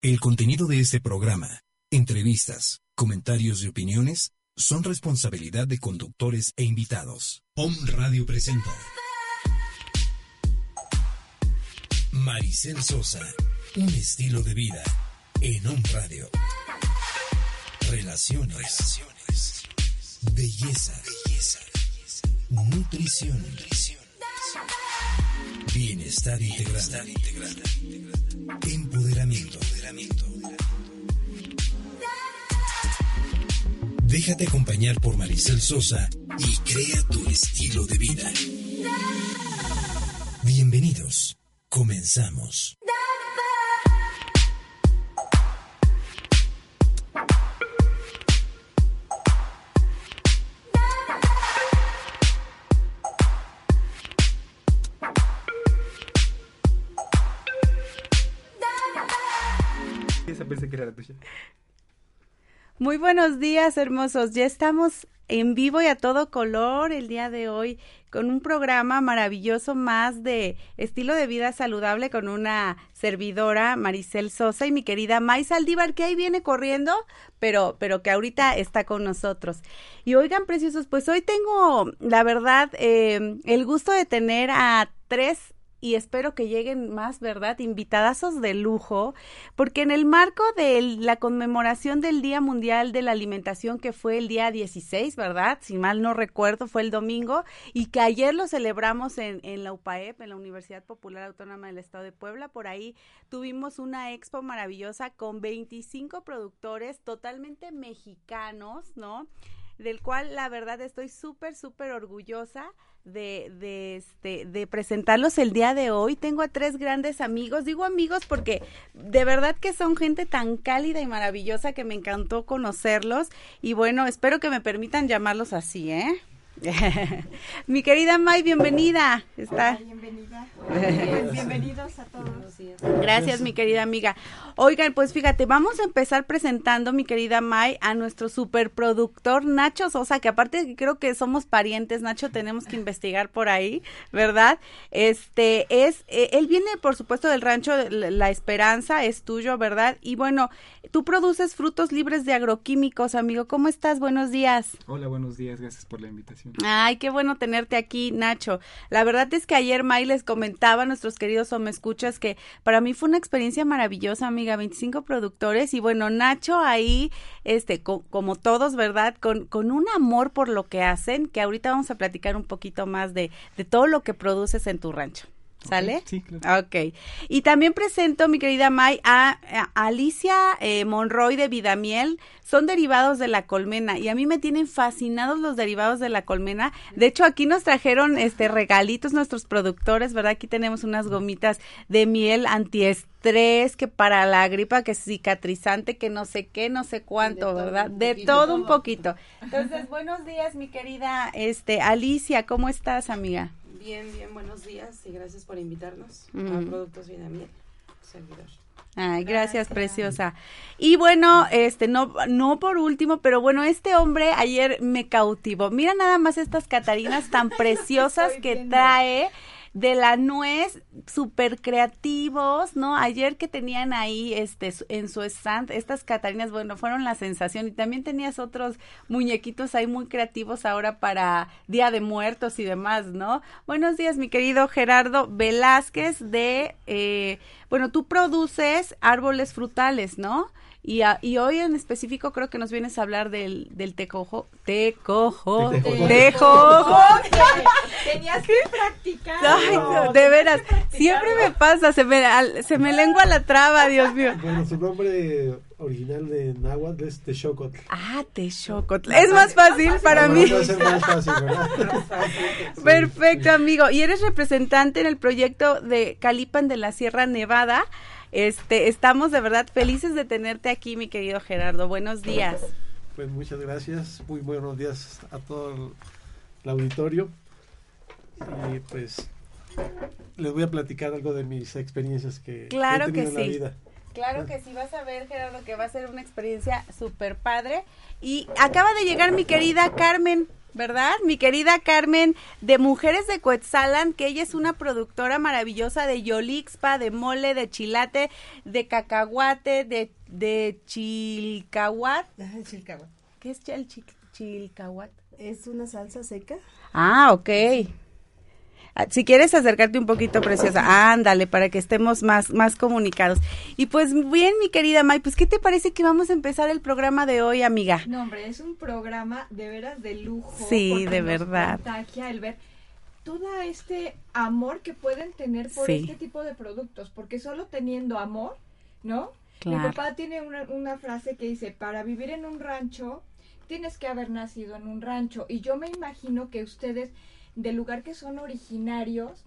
El contenido de este programa, entrevistas, comentarios y opiniones son responsabilidad de conductores e invitados. Om Radio presenta Maricel Sosa, un estilo de vida en Om Radio. Relaciones, Relaciones. Belleza, belleza, nutrición, nutrición. Bienestar integral, Bienestar integral. empoderamiento, Déjate acompañar por Maricel Sosa y crea tu estilo de vida. Bienvenidos. Comenzamos. Muy buenos días, hermosos. Ya estamos en vivo y a todo color el día de hoy con un programa maravilloso más de estilo de vida saludable con una servidora Maricel Sosa y mi querida May Saldívar que ahí viene corriendo, pero pero que ahorita está con nosotros. Y oigan, preciosos, pues hoy tengo la verdad eh, el gusto de tener a tres y espero que lleguen más, ¿verdad? Invitadazos de lujo, porque en el marco de la conmemoración del Día Mundial de la Alimentación, que fue el día 16, ¿verdad? Si mal no recuerdo, fue el domingo, y que ayer lo celebramos en, en la UPAEP, en la Universidad Popular Autónoma del Estado de Puebla. Por ahí tuvimos una expo maravillosa con 25 productores totalmente mexicanos, ¿no? Del cual la verdad estoy súper, súper orgullosa de, de, este, de presentarlos el día de hoy. Tengo a tres grandes amigos, digo amigos porque de verdad que son gente tan cálida y maravillosa que me encantó conocerlos y bueno, espero que me permitan llamarlos así, ¿eh? Mi querida May, bienvenida. Está. bienvenida. Bienvenidos a todos. Gracias, mi querida amiga. Oigan, pues fíjate, vamos a empezar presentando, mi querida May, a nuestro superproductor Nacho Sosa, que aparte creo que somos parientes, Nacho, tenemos que investigar por ahí, ¿verdad? Este es, eh, él viene, por supuesto, del rancho La Esperanza, es tuyo, ¿verdad? Y bueno, tú produces frutos libres de agroquímicos, amigo. ¿Cómo estás? Buenos días. Hola, buenos días, gracias por la invitación. Ay, qué bueno tenerte aquí, Nacho. La verdad es que ayer May les comentaba a nuestros queridos o me escuchas que para mí fue una experiencia maravillosa, amiga, 25 productores y bueno, Nacho ahí, este, como todos, ¿verdad? Con, con un amor por lo que hacen, que ahorita vamos a platicar un poquito más de, de todo lo que produces en tu rancho. ¿Sale? sí, claro. Ok. Y también presento, mi querida May, a, Alicia eh, Monroy de Vidamiel. Son derivados de la colmena y a mí me tienen fascinados los derivados de la colmena. De hecho, aquí nos trajeron este regalitos nuestros productores, ¿verdad? Aquí tenemos unas gomitas de miel antiestrés, que para la gripa, que es cicatrizante, que no sé qué, no sé cuánto, ¿verdad? De todo un poquito. Entonces, buenos días, mi querida este Alicia, ¿cómo estás, amiga? Bien, bien, buenos días y gracias por invitarnos a Productos Vidamiel, servidor. Ay, gracias, preciosa. Y bueno, este no no por último, pero bueno, este hombre ayer me cautivó. Mira nada más estas catarinas tan preciosas que trae de la nuez, súper creativos, ¿no? Ayer que tenían ahí este en su stand estas catarinas, bueno, fueron la sensación y también tenías otros muñequitos ahí muy creativos ahora para Día de Muertos y demás, ¿no? Buenos días, mi querido Gerardo Velázquez de, eh, bueno, tú produces árboles frutales, ¿no? Y, y, hoy en específico creo que nos vienes a hablar del, del tecojo. Tecojo. Tecojo. Tenías que practicar. Ay, de veras. Siempre me pasa. Se me, se me lengua la traba, Dios mío. Bueno, su nombre original de náhuatl es Texocotl. Ah, Texocotl. Es más fácil para mí. más fácil, ¿verdad? Perfecto, amigo. Y eres representante en el proyecto de Calipan de la Sierra Nevada Este, estamos de verdad felices de tenerte aquí, mi querido Gerardo. Buenos días. Pues muchas gracias, muy buenos días a todo el auditorio. Y pues les voy a platicar algo de mis experiencias que claro he tenido que en sí. la vida. Claro que sí, vas a ver, Gerardo, que va a ser una experiencia súper padre. Y acaba de llegar mi querida Carmen, ¿verdad? Mi querida Carmen de Mujeres de Coetzalan, que ella es una productora maravillosa de Yolixpa, de mole, de chilate, de cacahuate, de, de chilcahuat. ¿Qué es el chil- chilcahuat? Es una salsa seca. Ah, ok. Ah, Si quieres acercarte un poquito, preciosa, ándale, para que estemos más, más comunicados. Y pues bien, mi querida May, pues ¿qué te parece que vamos a empezar el programa de hoy, amiga? No, hombre, es un programa de veras de lujo. Sí, de verdad. el ver todo este amor que pueden tener por Sí. este tipo de productos, porque solo teniendo amor, ¿no? Mi papá tiene una, una frase que dice, para vivir en un rancho, tienes que haber nacido en un rancho. Y yo me imagino que ustedes, del lugar que son originarios,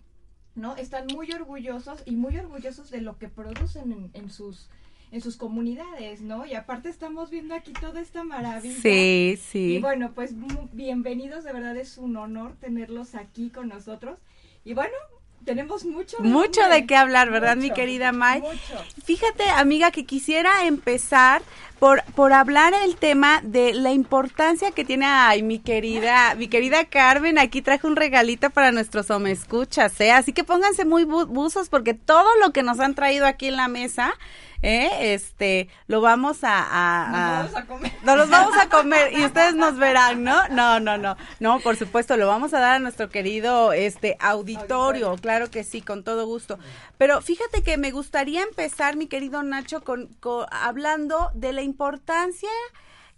¿no? Están muy orgullosos y muy orgullosos de lo que producen en, en sus en sus comunidades, ¿no? Y aparte estamos viendo aquí toda esta maravilla. Sí, Y sí. bueno, pues bienvenidos, de verdad es un honor tenerlos aquí con nosotros. Y bueno, tenemos mucho de Mucho de qué hablar, ¿verdad, mi querida May? Mucho. Fíjate, amiga, que quisiera empezar por, por hablar el tema de la importancia que tiene, ay, mi querida, mi querida Carmen, aquí traje un regalito para nuestros escuchas, ¿eh? Así que pónganse muy bu- buzos porque todo lo que nos han traído aquí en la mesa, ¿eh? Este, lo vamos a... a- Nos a- vamos a comer. nos los vamos a comer y ustedes nos verán, ¿no? No, no, no. No, por supuesto, lo vamos a dar a nuestro querido este auditorio, Auditorio. claro que sí, con todo gusto. Pero fíjate que me gustaría empezar, mi querido Nacho, con, con- hablando de la importancia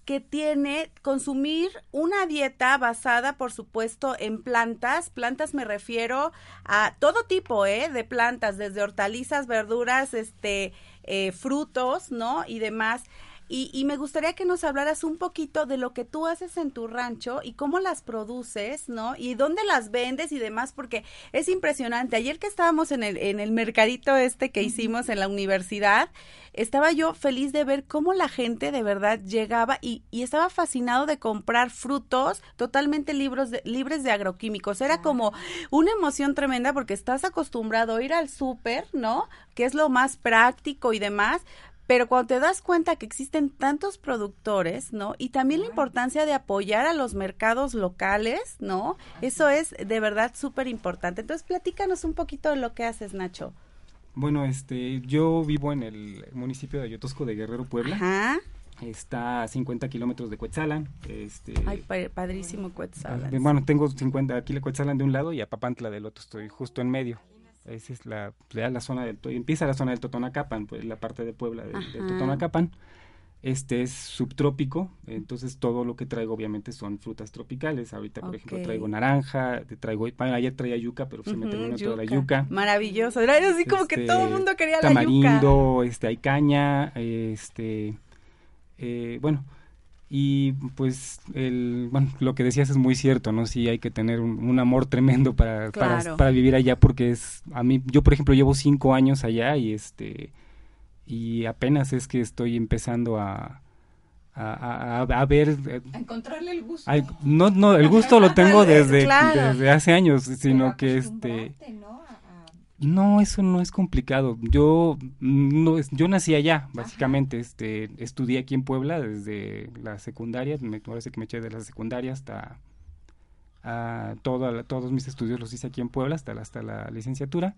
que tiene consumir una dieta basada, por supuesto, en plantas. Plantas me refiero a todo tipo, ¿eh? De plantas, desde hortalizas, verduras, este, eh, frutos, ¿no? Y demás. Y, y me gustaría que nos hablaras un poquito de lo que tú haces en tu rancho y cómo las produces, ¿no? Y dónde las vendes y demás, porque es impresionante. Ayer que estábamos en el, en el mercadito este que hicimos en la universidad, estaba yo feliz de ver cómo la gente de verdad llegaba y, y estaba fascinado de comprar frutos totalmente libres de, libres de agroquímicos. Era como una emoción tremenda porque estás acostumbrado a ir al súper, ¿no? Que es lo más práctico y demás. Pero cuando te das cuenta que existen tantos productores, ¿no? Y también la importancia de apoyar a los mercados locales, ¿no? Eso es de verdad súper importante. Entonces, platícanos un poquito de lo que haces, Nacho. Bueno, este, yo vivo en el municipio de Ayotosco de Guerrero, Puebla. Ajá. Está a 50 kilómetros de Cuetzalan. Este, Ay, pa- padrísimo, Quetzal. eh, bueno, tengo 50 aquí la Cuetzalan de un lado y a Papantla del otro. Estoy justo en medio. Esa es la, ya la zona del, empieza la zona del Totonacapan, pues la parte de Puebla de, de Ajá. Totonacapan. Este es subtrópico, entonces todo lo que traigo obviamente son frutas tropicales. Ahorita, por ejemplo, traigo naranja, traigo, bueno, ayer traía yuca, pero se me terminó toda la yuca. yuca. Maravilloso. Era así como que Este, todo el mundo quería la yuca. tamarindo, este, hay caña, este, eh, bueno, y pues el, bueno, lo que decías es muy cierto, ¿no? Sí hay que tener un, un amor tremendo para, para- Claro. para, vivir allá porque es, a mí, yo por ejemplo llevo cinco años allá y este, y apenas es que estoy empezando a, a, a- a ver eh, A encontrarle el gusto. no, no, el gusto lo tengo desde, Claro. desde hace años, sino Pero que este, acostumbrarte, ¿no? A- a- no, eso no es complicado. Yo no, es- yo nací allá, básicamente. Este, estudié aquí en Puebla desde la secundaria. Me, sí que me eché de la secundaria hasta a toda la- todos mis estudios los hice aquí en Puebla hasta hasta la licenciatura.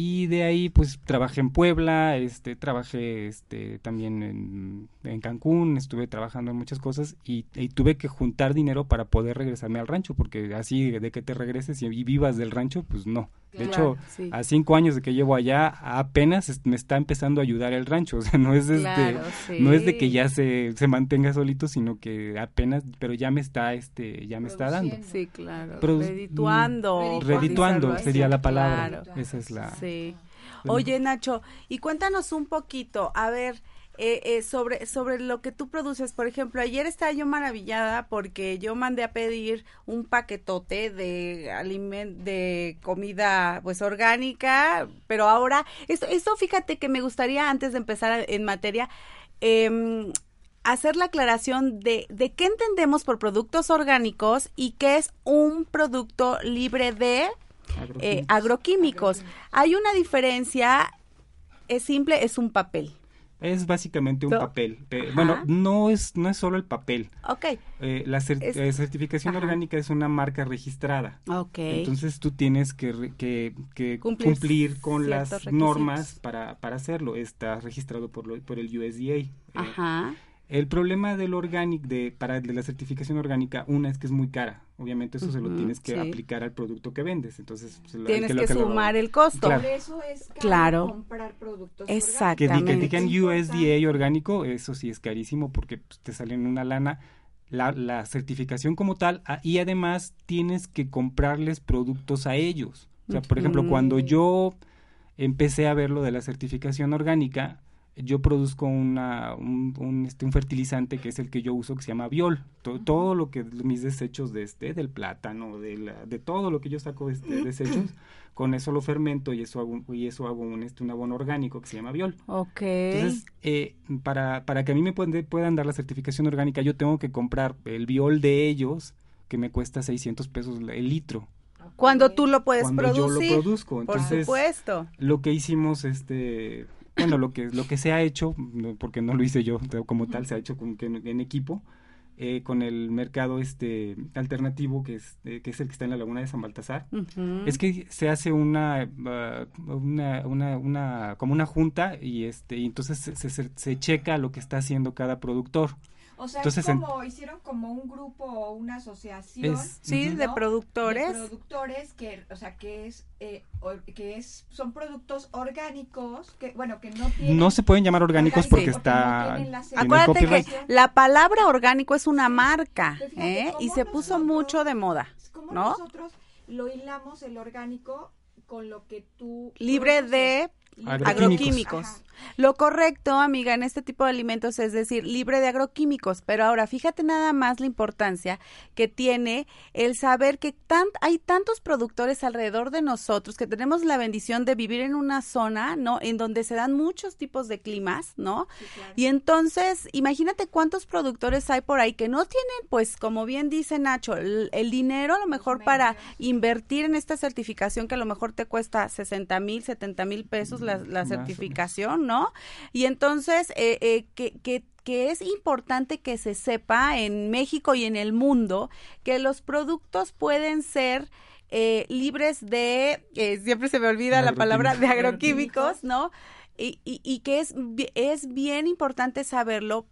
Y de ahí pues trabajé en Puebla, este, trabajé este, también en, en Cancún, estuve trabajando en muchas cosas y, y tuve que juntar dinero para poder regresarme al rancho, porque así de que te regreses y, y vivas del rancho, pues no. De Claro, hecho, sí. a cinco años de que llevo allá, apenas me está empezando a ayudar el rancho, o sea, no es este, Claro, no es de que ya se, se mantenga solito, sino que apenas, pero ya me está, este, ya me está dando. Sí, claro. Pero- redituando. Redituando sería la palabra, Claro. esa es la... Sí. Oye, Nacho, y cuéntanos un poquito, a ver, eh, eh, sobre, sobre lo que tú produces. Por ejemplo, ayer estaba yo maravillada porque yo mandé a pedir un paquetote de aliment de comida pues orgánica, pero ahora, esto, esto fíjate que me gustaría antes de empezar en materia, em, hacer la aclaración de, de qué entendemos por productos orgánicos y qué es un producto libre de eh, agroquímicos. Hay una diferencia, es simple, es un papel. Es básicamente un No. papel. Pe- Ajá. bueno, no es, no es solo el papel. Ok, Eh, la cer- Es- eh, certificación Ajá. orgánica es una marca registrada. ok. Entonces tú tienes que, que, que Cumplir con las requisitos. normas para, para hacerlo. Está registrado por, lo- por el USDA. Eh, Ajá. El problema del orgánico, de, para de la certificación orgánica, una es que es muy cara. Obviamente eso se lo tienes que sí. aplicar al producto que vendes. Entonces se lo- hay Tienes que, lo- sumar el costo. Claro. Por eso es caro Claro. comprar productos que, que digan. USDA orgánico, eso sí es carísimo porque pues, te salen una lana. La, la certificación como tal, ah, y además tienes que comprarles productos a ellos. O sea, por ejemplo, cuando yo empecé a ver lo de la certificación orgánica, yo produzco una, un, un, este, un fertilizante que es el que yo uso que se llama Biol. To- Todo lo que mis desechos de este, del plátano, de, la- de todo lo que yo saco de este, desechos, con eso lo fermento y eso hago, un- y eso hago un, este, un abono orgánico que se llama Biol. Ok. Entonces, eh, para, para que a mí me pueden- puedan dar la certificación orgánica, yo tengo que comprar el biol de ellos, que me cuesta 600 pesos el litro, cuando tú lo puedes cuando producir. yo lo produzco. por Entonces, supuesto. lo que hicimos, este, bueno, lo que, lo que se ha hecho, porque no lo hice yo como tal, se ha hecho con, que en, en equipo, eh, con el mercado este alternativo, que es, eh, que es el que está en la laguna de San Baltasar. Es que se hace una, una, una, una, como una junta y este, y entonces se, se, se checa lo que está haciendo cada productor. O sea, Entonces, es en- como hicieron como un grupo o una asociación Es- Sí, de productores. de productores que, o sea, que es, eh, or- que es, son productos orgánicos que, bueno, que no tienen. No se pueden llamar orgánicos orgánicos porque no está Acuérdate que la palabra orgánico es una marca, ¿eh? Y se puso nosotros- mucho de moda, ¿no? nosotros lo hilamos el orgánico con lo que tú Libre de agroquímicos. Lo correcto, amiga, en este tipo de alimentos es decir, libre de agroquímicos. Pero ahora, fíjate nada más la importancia que tiene el saber que tan, hay tantos productores alrededor de nosotros que tenemos la bendición de vivir en una zona, ¿no? En donde se dan muchos tipos de climas, ¿no? Sí, claro. Y entonces, imagínate cuántos productores hay por ahí que no tienen, pues, como bien dice Nacho, el, el dinero a lo mejor para invertir en esta certificación que a lo mejor te cuesta 60 mil, 70 mil pesos la, la certificación, ¿no? Y entonces, eh, eh, que, que, que es importante que se sepa en México y en el mundo que los productos pueden ser eh, libres de, eh, siempre se me olvida la palabra, de Agroquímicos. ¿no? Y, y, y que es, es bien importante saberlo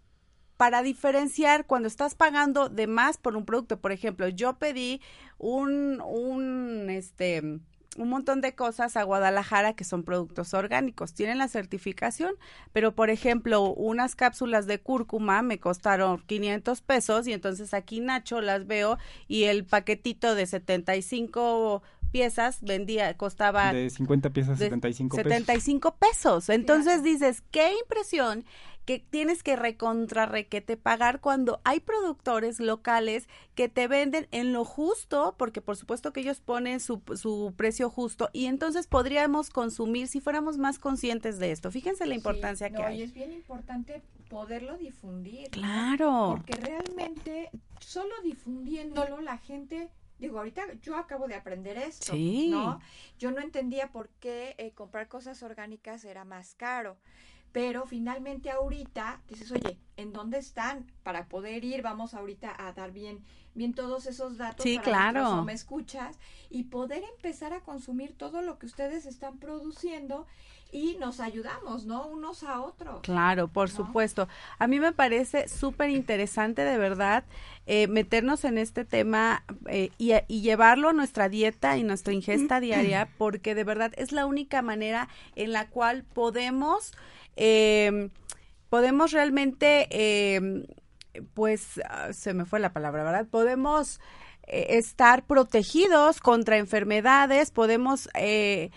para diferenciar cuando estás pagando de más por un producto. Por ejemplo, yo pedí un, un, este, un montón de cosas a Guadalajara que son productos orgánicos. Tienen la certificación, pero por ejemplo, unas cápsulas de cúrcuma me costaron 500 pesos y entonces aquí Nacho las veo y el paquetito de 75 piezas vendía, costaba De 50 piezas, de 75 pesos. 75 pesos. Entonces dices, qué impresión que tienes que recontra requete pagar cuando hay productores locales que te venden en lo justo, porque por supuesto que ellos ponen su, su precio justo y entonces podríamos consumir si fuéramos más conscientes de esto. Fíjense la Sí, importancia que no, hay. Y es bien importante poderlo difundir. ¿no? Claro. Porque realmente, solo difundiéndolo, la gente. Digo, ahorita yo acabo de aprender esto, Sí. ¿no? Yo no entendía por qué eh, comprar cosas orgánicas era más caro. Pero finalmente ahorita dices, oye, ¿en dónde están? Para poder ir, vamos ahorita a dar bien, bien todos esos datos. Sí, para claro. ¿Me escuchas? Y poder empezar a consumir todo lo que ustedes están produciendo y nos ayudamos, ¿no? Unos a otros. Claro, por ¿no? supuesto. A mí me parece súper interesante, de verdad, eh, meternos en este tema eh, y, y llevarlo a nuestra dieta y nuestra ingesta diaria, porque de verdad es la única manera en la cual podemos, eh, podemos realmente, eh, pues, ah, se me fue la palabra, ¿verdad? Podemos eh, estar protegidos contra enfermedades, podemos... Eh,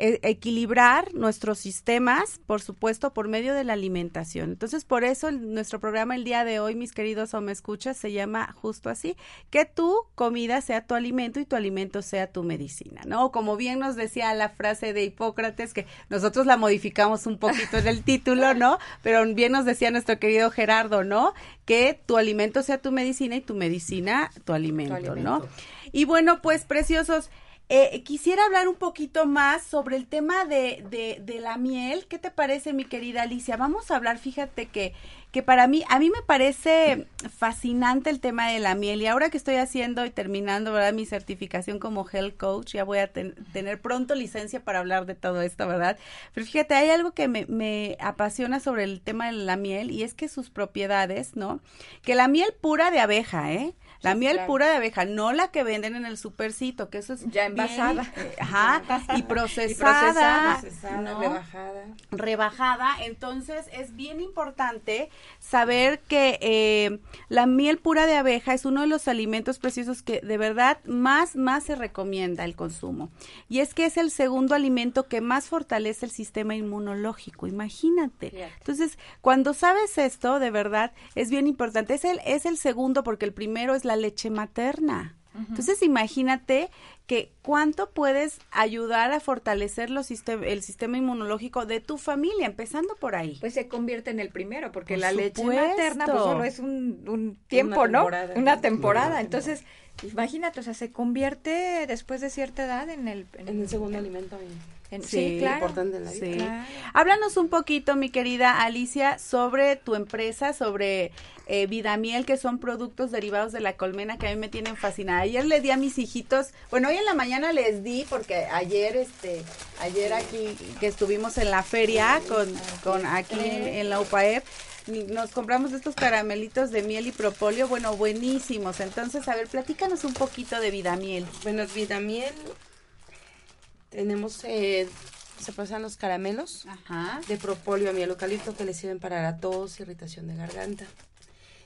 e- equilibrar nuestros sistemas, por supuesto, por medio de la alimentación. Entonces, por eso el- nuestro programa el día de hoy, mis queridos o me escuchas, se llama justo así, que tu comida sea tu alimento y tu alimento sea tu medicina, ¿no? Como bien nos decía la frase de Hipócrates, que nosotros la modificamos un poquito en el título, ¿no? Pero bien nos decía nuestro querido Gerardo, ¿no? Que tu alimento sea tu medicina y tu medicina tu alimento, ¿no? Y bueno, pues preciosos, eh, quisiera hablar un poquito más sobre el tema de, de, de la miel. ¿Qué te parece, mi querida Alicia? Vamos a hablar, fíjate que, que para mí, a mí me parece fascinante el tema de la miel y ahora que estoy haciendo y terminando, ¿verdad? Mi certificación como health coach, ya voy a ten- tener pronto licencia para hablar de todo esto, ¿verdad? Pero fíjate, hay algo que me, me apasiona sobre el tema de la miel y es que sus propiedades, ¿no? Que la miel pura de abeja, ¿eh? La miel claro. pura de abeja, no la que venden en el supercito, que eso es Ya bien, envasada. eh, ajá, y procesada, procesada, Procesada, ¿no? rebajada. rebajada, entonces es bien importante saber que eh, la miel pura de abeja es uno de los alimentos preciosos que de verdad más, más se recomienda el consumo. Y es que es el segundo alimento que más fortalece el sistema inmunológico, imagínate. Entonces, cuando sabes esto, de verdad, es bien importante. Es el, es el segundo porque el primero es la leche materna. Entonces, imagínate que cuánto puedes ayudar a fortalecer los sistem- el sistema inmunológico de tu familia, empezando por ahí. Pues se convierte en el primero, porque Por la leche materna pues solo es un, un tiempo, ¿no? temporada. Una temporada. Una Entonces, imagínate, o sea, se convierte después de cierta edad en el... En el segundo alimento. En- Sí, sí, claro. importante en la vida. Sí. Claro. Háblanos un poquito, mi querida Alicia, sobre tu empresa, sobre eh, Vidamiel, que son productos derivados de la colmena que a mí me tienen fascinada. Ayer le di a mis hijitos, bueno, hoy en la mañana les di porque ayer, este, ayer aquí que estuvimos en la feria con, con aquí en, en la UPAEP, nos compramos estos caramelitos de miel y propóleo, bueno, buenísimos. Entonces, a ver, platícanos un poquito de Vidamiel. Bueno, Vidamiel. Tenemos, eh, se pasan los caramelos Ajá. de propóleo a miel eucalipto que le sirven para la tos, irritación de garganta.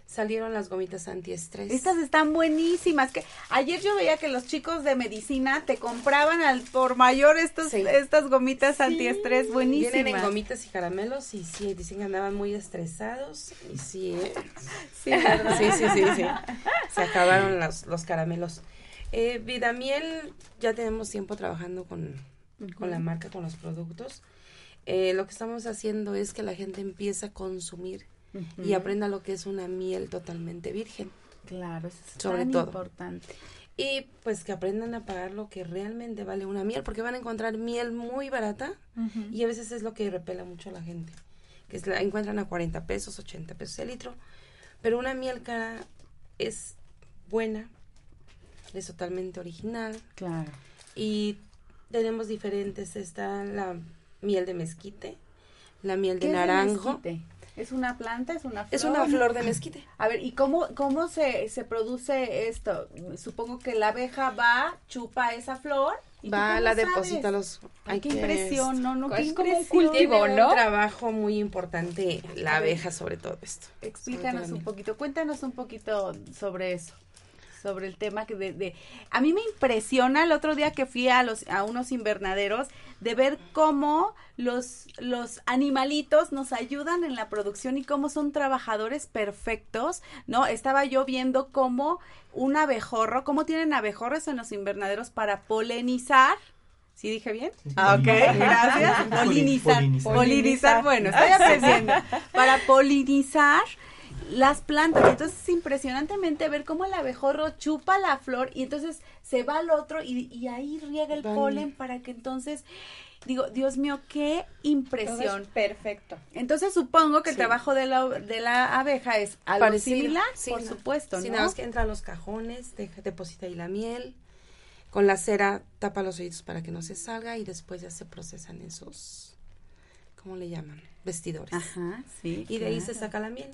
Salieron las gomitas antiestrés. Estas están buenísimas. Que ayer yo veía que los chicos de medicina te compraban al por mayor estos, Sí. estas gomitas antiestrés buenísimas. Vienen en gomitas y caramelos y sí, dicen que andaban muy estresados y sí, ¿eh? Sí, sí, sí, sí, sí. Se acabaron los, los caramelos. Eh, Vidamiel, ya tenemos tiempo trabajando con, con la marca, con los productos. Eh, lo que estamos haciendo es que la gente empiece a consumir y aprenda lo que es una miel totalmente virgen. Claro, eso es Sobre tan todo. importante. Y pues que aprendan a pagar lo que realmente vale una miel, porque van a encontrar miel muy barata y a veces es lo que repela mucho a la gente, que es la encuentran a 40 pesos, 80 pesos el litro, pero una miel cara es buena, es totalmente original Claro. y tenemos diferentes, está la miel de mezquite, la miel de ¿Qué es el naranjo? ¿Es una planta? ¿Es una flor? es una flor de mezquite. A ver, ¿y cómo, cómo se, se produce esto? Supongo que la abeja va, chupa esa flor. ¿y tú Va, la sabes? deposita los... Ay, qué que- impresión, no, no, qué Es como un cultivo. ¿no? un trabajo muy importante la abeja sobre todo esto. Explícanos todo un poquito, cuéntanos un poquito sobre eso, sobre el tema que de, de- a mí me impresiona el otro día que fui a los a unos invernaderos de ver cómo los los animalitos nos ayudan en la producción y cómo son trabajadores perfectos, ¿no? Estaba yo viendo cómo un abejorro, cómo tienen abejorros en los invernaderos para polinizar ¿Sí dije bien? Ah, ok, gracias. Polinizar. Polinizar. Polinizar. Bueno, estoy aprendiendo. Para polinizar las plantas. Entonces es impresionantemente ver cómo el abejorro chupa la flor y entonces se va al otro y, y ahí riega el polen para que entonces, digo, Dios mío, qué Todo impresión. es perfecto. Entonces supongo que el trabajo de la, de la abeja es algo Parecido. similar, Sí, por no. supuesto, Sí, ¿no? nada más que entra a los cajones, deja, deposita ahí la miel, con la cera tapa los oídos para que no se salga y después ya se procesan esos, ¿cómo le llaman? Vestidores. Ajá, sí. y de ahí se saca la miel.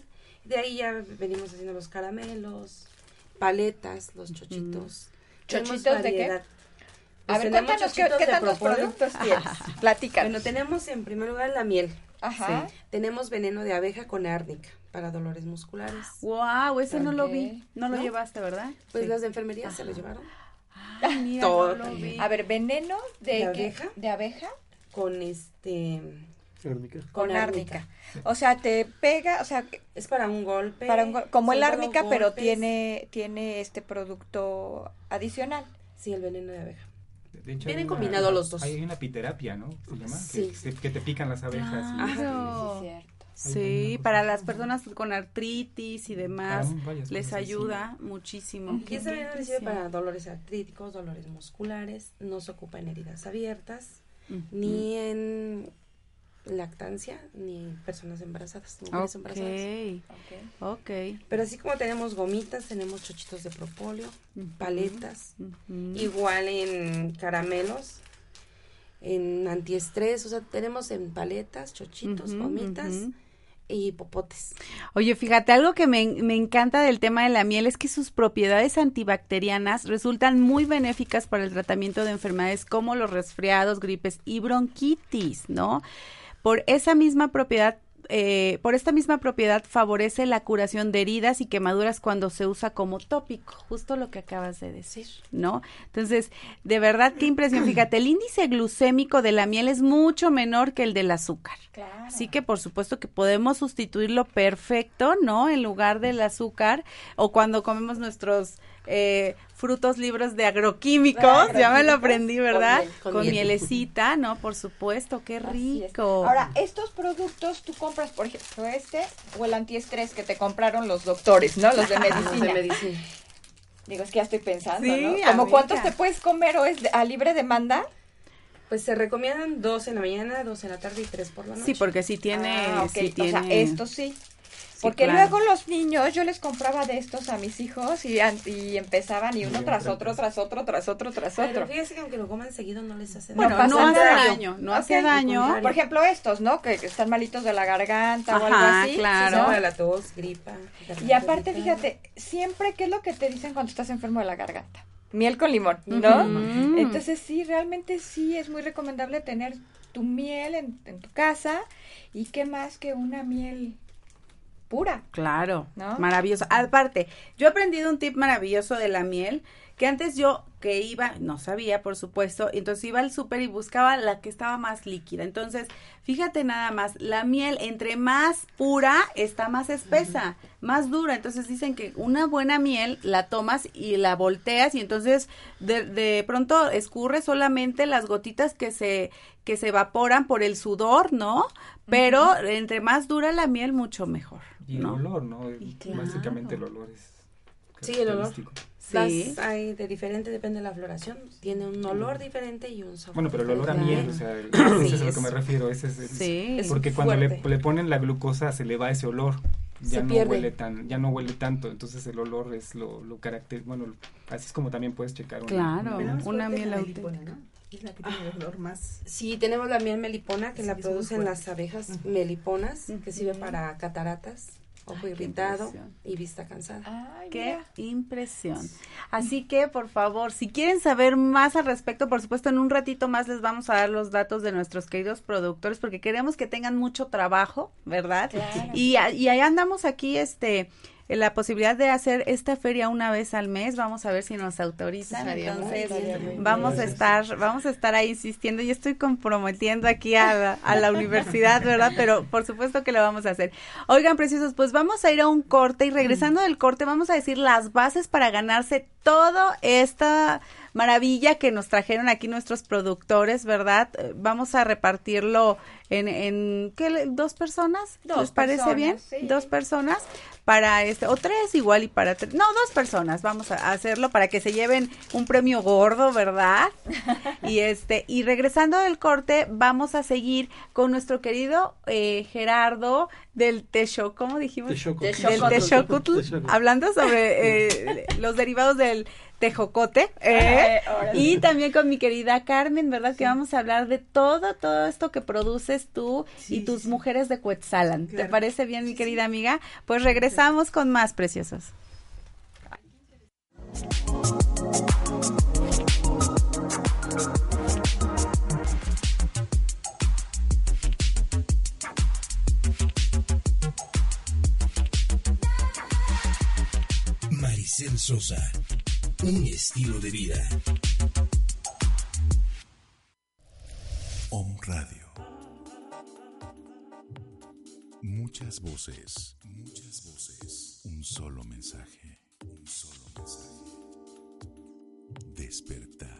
De ahí ya venimos haciendo los caramelos, paletas, los chochitos. Tenemos ¿Chochitos de qué? variedad. A Pues ver, cuéntanos qué, qué tantos productos tienes. Platícanos. Bueno, tenemos en primer lugar la miel. Ajá. Tenemos veneno de abeja con árnica para dolores musculares. Wow, ese no lo vi. No lo llevaste, ¿verdad? Pues Sí. las de enfermería se lo llevaron. Ay, mira, Todo no lo vi. A ver, veneno de, ¿De qué? abeja? ¿De abeja? con este Árnica. Con árnica. O sea, te pega, o sea, Es para un golpe. para un go- como el árnica, pero tiene tiene este producto adicional. Sí, el veneno de abeja. De hecho, Vienen combinados los dos. Hay una piterapia, ¿no? Se llama. Sí. Que, te pican las abejas. y- Claro. Sí, cierto. Sí, para las personas con artritis y demás, varias les sí. ayuda muchísimo. Y ese veneno sirve para dolores artríticos, dolores musculares, no se ocupa en heridas abiertas, ni en lactancia, ni personas embarazadas, mujeres embarazadas. Ok, ok. Pero así como tenemos gomitas, tenemos chochitos de propóleo, paletas, igual en caramelos, en antiestrés, o sea, tenemos en paletas, chochitos, gomitas y popotes. Oye, fíjate, algo que me, me encanta del tema de la miel es que sus propiedades antibacterianas resultan muy benéficas para el tratamiento de enfermedades como los resfriados, gripes y bronquitis, ¿no? Por esa misma propiedad, eh, por esta misma propiedad favorece la curación de heridas y quemaduras cuando se usa como tópico, justo lo que acabas de decir, ¿no? Entonces, de verdad, qué impresión. Fíjate, el índice glucémico de la miel es mucho menor que el del azúcar. Claro. Así que por supuesto que podemos sustituirlo perfecto, ¿no? En lugar del azúcar o cuando comemos nuestros eh, frutos libres de agroquímicos, ya me lo aprendí, ¿verdad? Con miel, Con, con miel. mielecita, ¿no? Por supuesto, qué es. rico. Ahora, estos productos tú compras, por ejemplo, este o el antiestrés que te compraron los doctores, ¿no? Los de medicina. De medicina. Digo, es que ya estoy pensando, Sí, ¿no? amiga. Como cuántos te puedes comer o es de- a libre demanda? Pues se recomiendan dos en la mañana, dos en la tarde y tres por la noche. sí, porque sí tiene, Ah, ok. sí O sea, tiene. esto sí. Porque claro. luego los niños, yo les compraba de estos a mis hijos y, an- y empezaban y uno tras pero- otro, tras otro, tras otro, tras Pero otro. fíjese que aunque lo coman seguido no les hace Bueno, daño. no, pasa hace nada. daño, no hace Ok. daño. Por ejemplo, estos, ¿no? Que, que están malitos de la garganta o algo así. claro. Sí, para la tos, gripa. Y aparte, fíjate, siempre, ¿qué es lo que te dicen cuando estás enfermo de la garganta? Miel con limón, ¿no? Ujú. Entonces sí, realmente sí es muy recomendable tener tu miel en, en tu casa y qué más que una miel pura. Claro, ¿No? maravilloso. Aparte, yo he aprendido un tip maravilloso de la miel, que antes yo que iba, no sabía, por supuesto, entonces iba al súper y buscaba la que estaba más líquida. Entonces, fíjate nada más, la miel entre más pura está más espesa, más dura. Entonces dicen que una buena miel la tomas y la volteas y entonces de, de pronto escurre solamente las gotitas que se que se evaporan por el sudor, ¿no? Pero entre más dura la miel, mucho mejor. Y el ¿no? olor, ¿no? Y Básicamente el olor es. Sí, el olor. Sí. Las hay de diferente, depende de la floración. Tiene un olor diferente y un sabor. Bueno, pero el olor a miel, o sea, el- Sí, ese es a lo que me refiero. Ese es, el- Sí. Es porque cuando le, le ponen la glucosa se le va ese olor. Ya Se no pierde. huele tan, ya no huele tanto, entonces el olor es lo, lo carácter, bueno, así es como también puedes checar una- Claro. una miel. Una miel la auténtica. Es la que tiene el olor más. Sí, tenemos la miel melipona que Sí, la producen las abejas meliponas, que sirve para cataratas, ojo Ay, irritado impresión. y vista cansada. Ay, Qué mira. impresión. Así que, por favor, si quieren saber más al respecto, por supuesto, en un ratito más les vamos a dar los datos de nuestros queridos productores, porque queremos que tengan mucho trabajo, ¿verdad? Claro. Y, y ahí andamos aquí, este, la posibilidad de hacer esta feria una vez al mes. Vamos a ver si nos autorizan. Entonces, vamos a estar, vamos a estar ahí insistiendo. Yo estoy comprometiendo aquí a la, a la universidad, ¿verdad? Pero por supuesto que lo vamos a hacer. Oigan, preciosos, pues vamos a ir a un corte y regresando del corte vamos a decir las bases para ganarse todo esta maravilla que nos trajeron aquí nuestros productores, ¿verdad? Eh, Vamos a repartirlo en, en ¿qué? ¿Dos personas? Dos ¿Les parece personas, bien? sí. Dos personas para este, o tres igual y para tres, no, dos personas, vamos a hacerlo para que se lleven un premio gordo, ¿verdad? y este, y regresando del corte, vamos a seguir con nuestro querido eh, Gerardo del Techo, ¿cómo dijimos? Texoco. Del Texocotl. hablando sobre eh, los derivados del tejocote, ¿eh? Eh. Y también con mi querida Carmen, ¿verdad? Que vamos a hablar de todo, todo esto que produces tú y tus sí, mujeres de Cuetzalan. ¿Te parece bien, mi Sí, querida amiga? Pues regresamos con más preciosos. Maricel Sosa. Un estilo de vida. Om Radio. Muchas voces, muchas voces. Un solo mensaje, un solo mensaje. Despertar.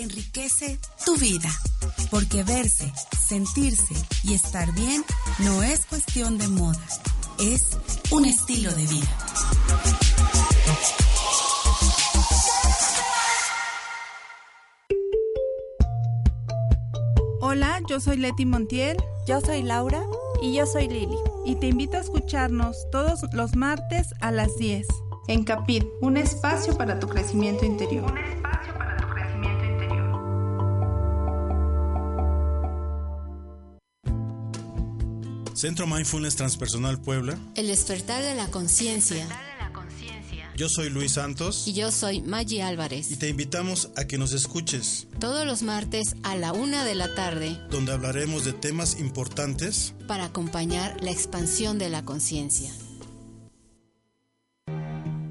Enriquece tu vida, porque verse, sentirse y estar bien no es cuestión de moda, es un estilo de vida. Hola, yo soy Leti Montiel. Yo soy Laura. Y yo soy Lili. Y te invito a escucharnos todos los martes a las 10. En Capit, un espacio para tu crecimiento interior. Centro Mindfulness Transpersonal Puebla. El despertar de la conciencia. Yo soy Luis Santos. Y yo soy Maggie Álvarez. Y te invitamos a que nos escuches. Todos los martes a la una de la tarde. Donde hablaremos de temas importantes. Para acompañar la expansión de la conciencia.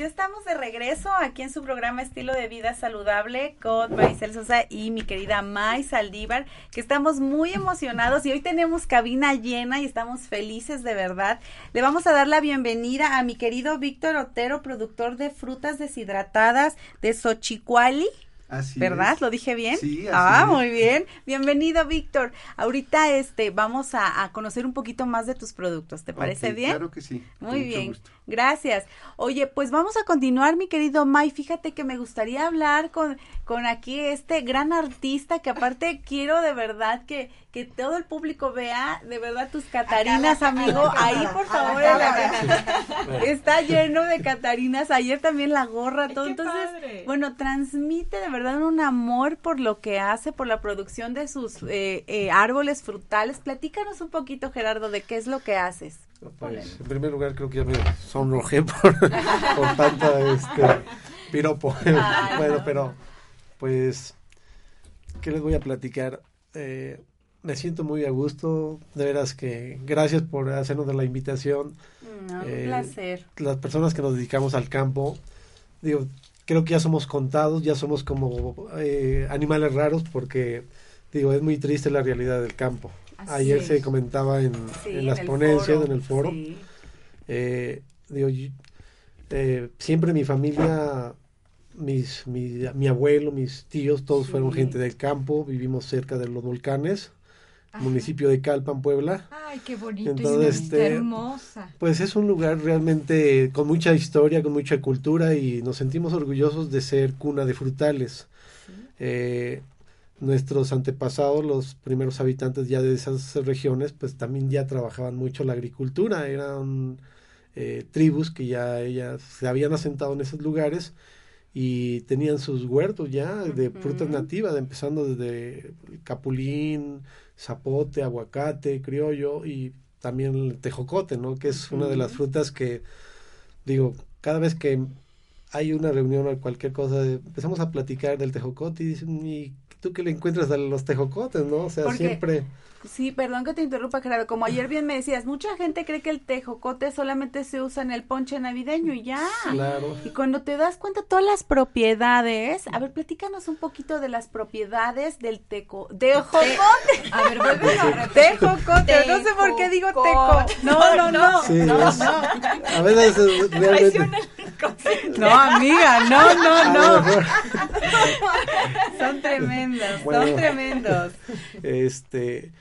Ya estamos de regreso aquí en su programa Estilo de Vida Saludable con Maricel Sosa y mi querida May Saldívar, que estamos muy emocionados y hoy tenemos cabina llena y estamos felices de verdad. Le vamos a dar la bienvenida a mi querido Víctor Otero, productor de frutas deshidratadas de Xochicuali. Así ¿Verdad? es. ¿Lo dije bien? Sí, así Ah, es. muy bien. Bienvenido, Víctor. Ahorita este vamos a, a conocer un poquito más de tus productos. ¿Te parece bien? Claro que sí. Muy bien, gusto. gracias. Oye, pues vamos a continuar, mi querido May. Fíjate que me gustaría hablar con, con aquí este gran artista que aparte quiero de verdad que, que todo el público vea de verdad tus Catarinas, amigo. Ahí, por favor, la- está lleno de Catarinas. Ayer también la gorra, todo. Entonces, bueno, transmite de verdad un amor por lo que hace, por la producción de sus eh, eh, árboles frutales. Platícanos un poquito, Gerardo, de qué es lo que haces. Pues, en primer lugar, creo que ya me sonrojé por, por tanta este, piropo. Ay, bueno, no. pero, pues, ¿qué les voy a platicar? Eh, me siento muy a gusto, de veras que gracias por hacernos de la invitación. No, Eh, un placer. Las personas que nos dedicamos al campo, digo, creo que ya somos contados, ya somos como eh, animales raros porque, digo, es muy triste la realidad del campo. Así Ayer es. se comentaba en, Sí, en las ponencias, foro, en el foro. sí. Eh, digo, eh, siempre mi familia, mis, mi, mi abuelo, mis tíos, todos Sí. fueron gente del campo, vivimos cerca de los volcanes, Ajá. municipio de Calpan, Puebla. Ay, qué bonito. Entonces, y este, hermosa. Pues es un lugar realmente con mucha historia, con mucha cultura y nos sentimos orgullosos de ser cuna de frutales. Eh, nuestros antepasados, los primeros habitantes ya de esas regiones, pues también ya trabajaban mucho la agricultura, eran eh, tribus que ya ellas se habían asentado en esos lugares y tenían sus huertos ya de frutas nativas, empezando desde capulín, zapote, aguacate, criollo y también el tejocote, ¿no? Que es una de las frutas que, digo, cada vez que hay una reunión o cualquier cosa, empezamos a platicar del tejocote y dicen, ¿y tú qué le encuentras a los tejocotes, no? O sea, siempre... Sí, perdón que te interrumpa, claro. Como ayer bien me decías, mucha gente cree que el tejocote solamente se usa en el ponche navideño y ya. Claro. Y cuando te das cuenta todas las propiedades, a ver, platícanos un poquito de las propiedades del teco, tejocote. A ver, vuelve a Tejocote, no sé por qué digo teco. No, no, no. Sí, no, es- no. a veces es realmente... No, amiga, no, no, no. Son tremendos, Bueno. son tremendos. Este,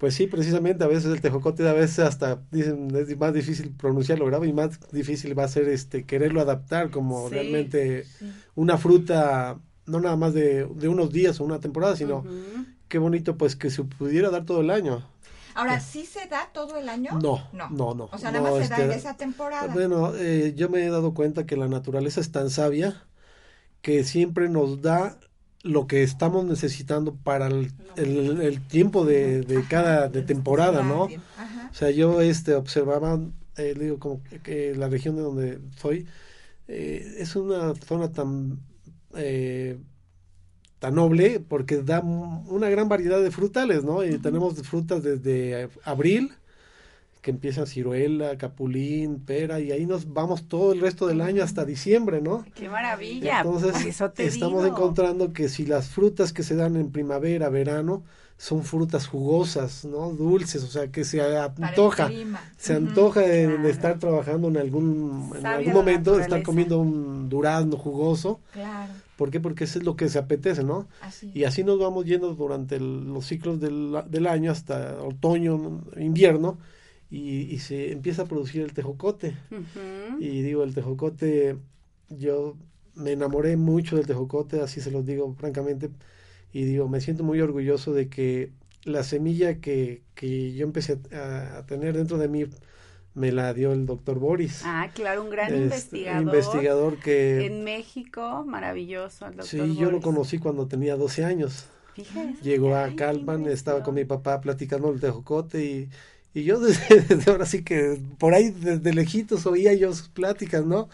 pues sí, precisamente a veces el tejocote a veces hasta dicen es más difícil pronunciarlo grave y más difícil va a ser este quererlo adaptar como Sí, realmente una fruta no nada más de, de unos días o una temporada, sino qué bonito pues que se pudiera dar todo el año. Ahora, ¿sí se da todo el año? No, no, no. O sea, no, nada más se da en este, esa temporada. Bueno, eh, yo me he dado cuenta que la naturaleza es tan sabia que siempre nos da lo que estamos necesitando para el, el- el tiempo de, de cada de temporada, ¿no? O sea, yo este observaba, eh, digo, como que, que la región de donde soy eh, es una zona tan eh, tan noble porque da una gran variedad de frutales, ¿no? Y tenemos frutas desde abril que empieza ciruela, capulín, pera y ahí nos vamos todo el resto del año hasta diciembre, ¿no? Qué maravilla. Entonces, por eso te estamos digo. encontrando que si las frutas que se dan en primavera, verano, son frutas jugosas, ¿no? Dulces, o sea, que se antoja, se antoja de, de estar trabajando en algún, en algún momento, de estar comiendo un durazno jugoso. Claro. ¿Por qué? Porque eso es lo que se apetece, ¿no? Así. Y así nos vamos yendo durante el- los ciclos del, del año hasta otoño, invierno, y, y se empieza a producir el tejocote. Ujú. Y digo, el tejocote, yo me enamoré mucho del tejocote, así se los digo francamente, y digo, me siento muy orgulloso de que la semilla que, que yo empecé a, a tener dentro de mí me la dio el doctor Boris. Ah, claro, un gran Este, investigador. investigador que- En México, maravilloso, el doctor Sí, yo lo Boris. conocí cuando tenía 12 años. Fíjese. Llegó a Calpan, estaba con mi papá platicando del tejocote y, y yo desde, desde ahora sí que por ahí desde lejitos oía yo sus pláticas, ¿no?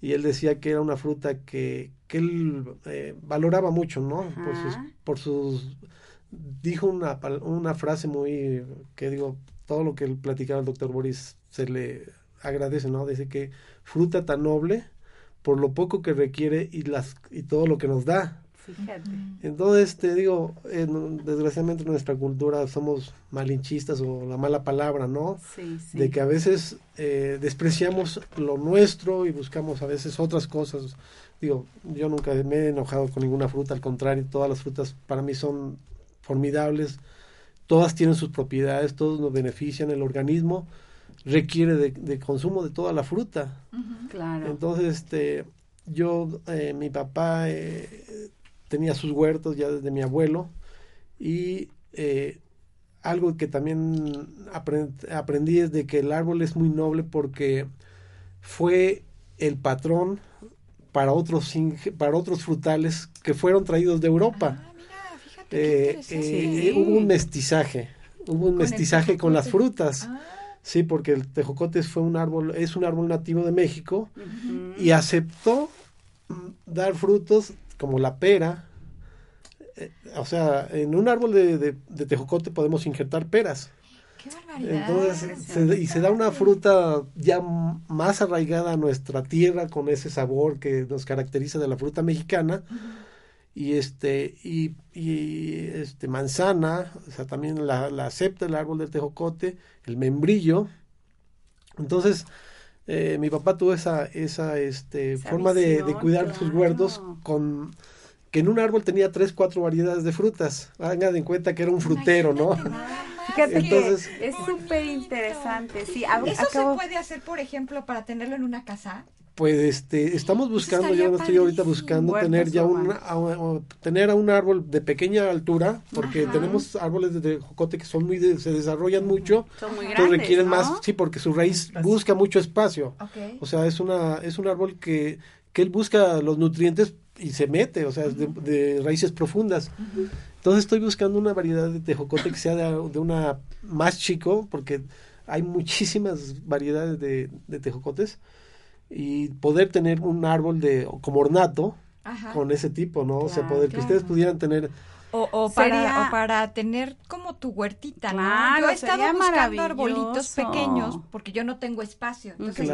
Y él decía que era una fruta que, que él eh, valoraba mucho, ¿no? Por sus, por sus, dijo una, una frase muy, que digo, todo lo que él platicaba el doctor Boris se le agradece, ¿no? Dice que fruta tan noble por lo poco que requiere y, las, y todo lo que nos da. Fíjate. Entonces, te digo, en- desgraciadamente en nuestra cultura somos malinchistas o la mala palabra, ¿no? Sí, sí. De que a veces eh, despreciamos lo nuestro y buscamos a veces otras cosas. Digo, yo nunca me he enojado con ninguna fruta, al contrario, todas las frutas para mí son formidables, todas tienen sus propiedades, todos nos benefician, el organismo requiere de, de consumo de toda la fruta. Claro. Entonces, este, yo, eh, mi papá eh, tenía sus huertos ya desde mi abuelo y eh, algo que también aprend- aprendí es de que el árbol es muy noble porque fue el patrón para otros para otros frutales que fueron traídos de Europa. Eh, eh, hubo un mestizaje, hubo un Con mestizaje con las frutas. Sí, porque el tejocote fue un árbol, es un árbol nativo de México y aceptó dar frutos como la pera. Eh, o sea, en un árbol de, de- de tejocote podemos injertar peras. Entonces, se- y se da una fruta ya más arraigada a nuestra tierra con ese sabor que nos caracteriza de la fruta mexicana. Y este, y, y, este manzana, o sea, también la, la acepta el árbol del tejocote, el membrillo. Entonces, eh, mi papá tuvo esa, esa este, Esa forma de, de cuidar sus huertos con que en un árbol tenía tres, cuatro variedades de frutas. Hagan en cuenta que era un frutero, ¿no? Fíjate Entonces- que es súper interesante. Sí, ¿Eso acabo- se puede hacer, por ejemplo, para tenerlo en una casa? Pues este, estamos buscando, yo no estoy ahorita buscando tener ya un, a, tener a un árbol de pequeña altura, porque tenemos árboles de jocote que son muy, se desarrollan mucho, son muy grandes, requieren más, sí, porque su raíz busca mucho espacio. O sea, es una, es un árbol que, que él busca los nutrientes y se mete, o sea, de, raíces profundas. Entonces estoy buscando una variedad de tejocote que sea de, de, una más chico, porque hay muchísimas variedades de, de tejocotes y poder tener un árbol de como ornato con ese tipo, ¿no? o sea, poder que ustedes pudieran tener o, o, para, o para tener como tu huertita, ¿no? Yo he estado buscando arbolitos pequeños porque yo no tengo espacio. Entonces,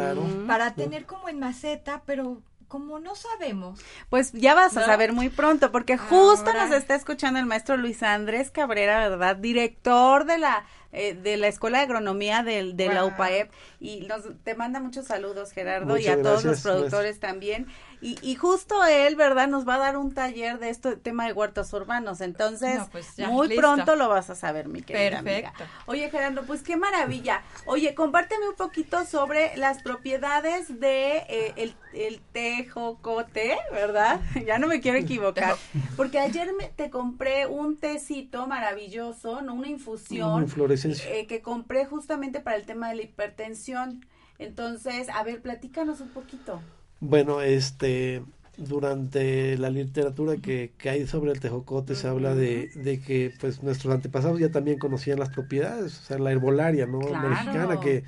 para tener como en maceta, pero como no sabemos. Pues ya vas a saber muy pronto, porque justo nos está escuchando el maestro Luis Andrés Cabrera, ¿verdad? Director de la eh, de la Escuela de Agronomía de, de la UPAEP y nos, te manda muchos saludos Gerardo y a todos los productores también y, y, justo él, ¿verdad? Nos va a dar un taller de esto, tema de huertos urbanos. Entonces, pues muy pronto lo vas a saber, mi querida Perfecto. Oye, Gerardo, pues qué maravilla. Oye, compárteme un poquito sobre las propiedades de eh, el, el tejocote, ¿verdad? ya no me quiero equivocar. Porque ayer me, te compré un tecito maravilloso, ¿no? Una infusión. Eh, que compré justamente para el tema de la hipertensión. Entonces, a ver, platícanos un poquito. Bueno, este, durante la literatura que, que hay sobre el tejocote se habla de, de, que pues nuestros antepasados ya también conocían las propiedades, o sea, la herbolaria, ¿no? Mexicana que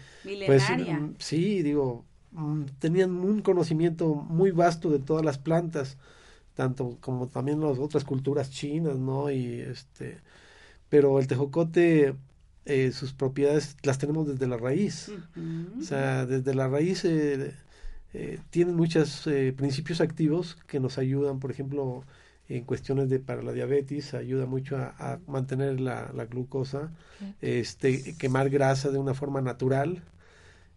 pues mm, sí, digo, mm, tenían un conocimiento muy vasto de todas las plantas, tanto como también las otras culturas chinas, ¿no? Y este, pero el tejocote eh, sus propiedades las tenemos desde la raíz, o sea, desde la raíz eh, eh, tienen muchos eh, principios activos que nos ayudan, por ejemplo, en cuestiones de para la diabetes, ayuda mucho a, mantener la, glucosa, este, quemar grasa de una forma natural.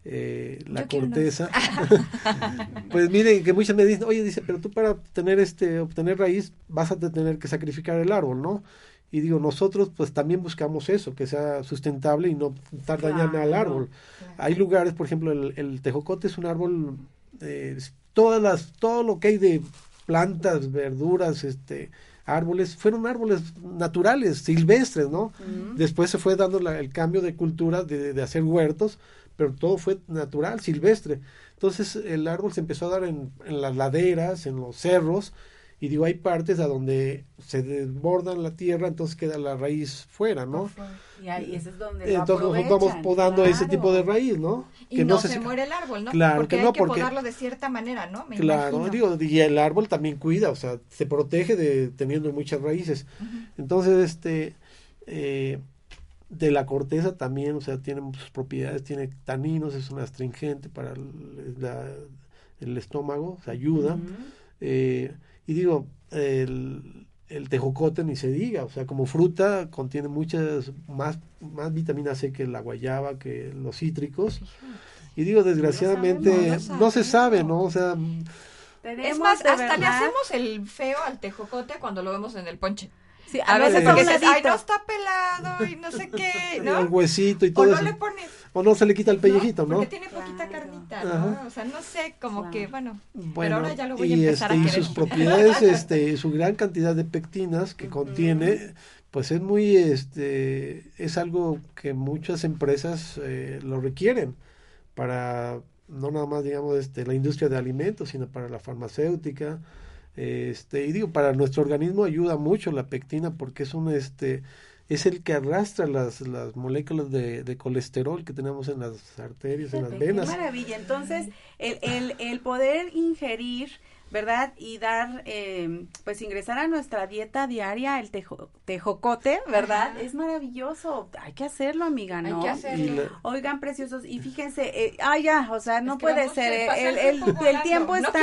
Eh, la corteza. pues miren que muchas me dicen, oye, dice, pero tú para tener este, obtener raíz vas a tener que sacrificar el árbol, ¿no? Y digo, nosotros pues también buscamos eso, que sea sustentable y no estar dañando al árbol. Hay lugares, por ejemplo, el, el, tejocote es un árbol eh, todas las, todo lo que hay de plantas, verduras, este, árboles, fueron árboles naturales, silvestres, ¿no? Después se fue dando el cambio de cultura de, de, hacer huertos, pero todo fue natural, silvestre. Entonces el árbol se empezó a dar en, en las laderas, en los cerros, y digo, hay partes a donde se desbordan la tierra, entonces queda la raíz fuera, ¿no? Y ahí ese es donde Entonces nosotros vamos podando ese tipo de raíz, ¿no? Y no, se, muere el árbol, ¿no? Claro porque que no, hay que podarlo de cierta manera, ¿no? Me claro, digo, y el árbol también cuida, o sea, se protege de teniendo muchas raíces. Entonces, este, eh, de la corteza también, o sea, tiene sus propiedades, tiene taninos, es un astringente para el, el estómago, se ayuda. eh, y digo, el, el tejocote ni se diga, o sea, como fruta contiene muchas más, más vitamina C que la guayaba, que los cítricos. Y digo, desgraciadamente, no, se sabe, ¿no? O sea... Es más, hasta le hacemos el feo al tejocote cuando lo vemos en el ponche. Sí, a, veces porque dices, ay, no está pelado y no sé qué, ¿no? El huesito y todo o no Le pones, o no se le quita el pellejito, ¿no? Porque tiene poquita carnita, ¿no? O sea, no sé, como que, bueno, pero ahora ya lo voy a empezar este, a querer. Y sus propiedades, este, su gran cantidad de pectinas que contiene, pues es muy, este, es algo que muchas empresas eh, lo requieren para, no nada más, digamos, este, la industria de alimentos, sino para la farmacéutica, este, y digo, para nuestro organismo ayuda mucho la pectina porque es un este es el que arrastra las, las moléculas de, de colesterol que tenemos en las arterias, en las venas. Qué maravilla. Entonces, el, el, el poder ingerir ¿verdad? Y dar, eh, pues ingresar a nuestra dieta diaria el tejo, tejocote, ¿verdad? Es maravilloso. Hay que hacerlo, amiga, ¿no? Hay que hacerlo. Oigan, preciosos, y fíjense, eh, ah, ya, o sea, no puede ser, eh, el, el, el tiempo está...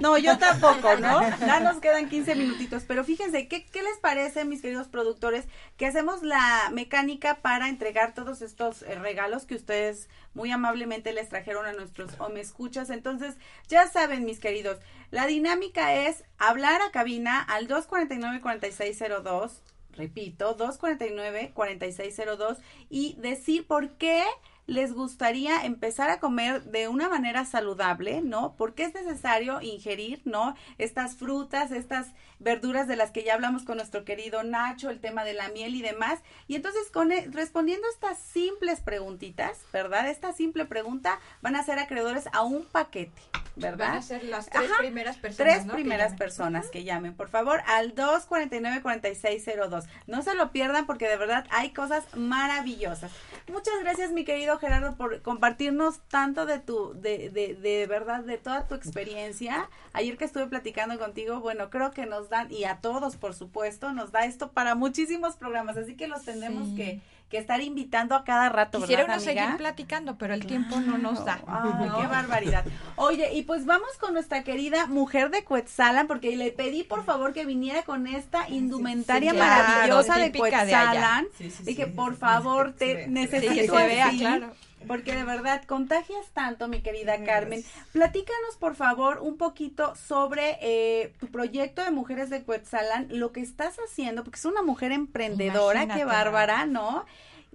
No, yo tampoco, ¿no? Ya nos quedan 15 minutitos, pero fíjense, ¿qué, ¿qué les parece, mis queridos productores, que hacemos la mecánica para entregar todos estos eh, regalos que ustedes muy amablemente les trajeron a nuestros o me escuchas? Entonces, ya saben, mis queridos, la dinámica es hablar a cabina al 249-4602, repito, 249-4602 y decir por qué les gustaría empezar a comer de una manera saludable, ¿no? Porque es necesario ingerir, ¿no? Estas frutas, estas verduras de las que ya hablamos con nuestro querido Nacho, el tema de la miel y demás. Y entonces, con e- respondiendo estas simples preguntitas, ¿verdad? Esta simple pregunta van a ser acreedores a un paquete, ¿verdad? Van a ser las tres Ajá, primeras personas. Tres ¿no? que primeras llamen. personas que llamen, por favor, al 249-4602. No se lo pierdan porque de verdad hay cosas maravillosas. Muchas gracias, mi querido Gerardo, por compartirnos tanto de tu, de, de, de verdad, de toda tu experiencia. Ayer que estuve platicando contigo, bueno, creo que nos dan, y a todos, por supuesto, nos da esto para muchísimos programas, así que los tendremos Sí. que, que estar invitando a cada rato, Quisiera ¿verdad, uno amiga? seguir platicando, pero el tiempo no nos da. Ay, ¿no? qué barbaridad. Oye, y pues vamos con nuestra querida mujer de Cuetzalan, porque le pedí por favor que viniera con esta indumentaria sí, claro, maravillosa de. Cuetzalan. Sí, sí, Dije, sí. por favor, te necesito que se vea, claro. Porque de verdad contagias tanto, mi querida Carmen. Platícanos, por favor, un poquito sobre eh, tu proyecto de Mujeres de Cuetzalan, lo que estás haciendo, porque es una mujer emprendedora, qué bárbara, ¿no?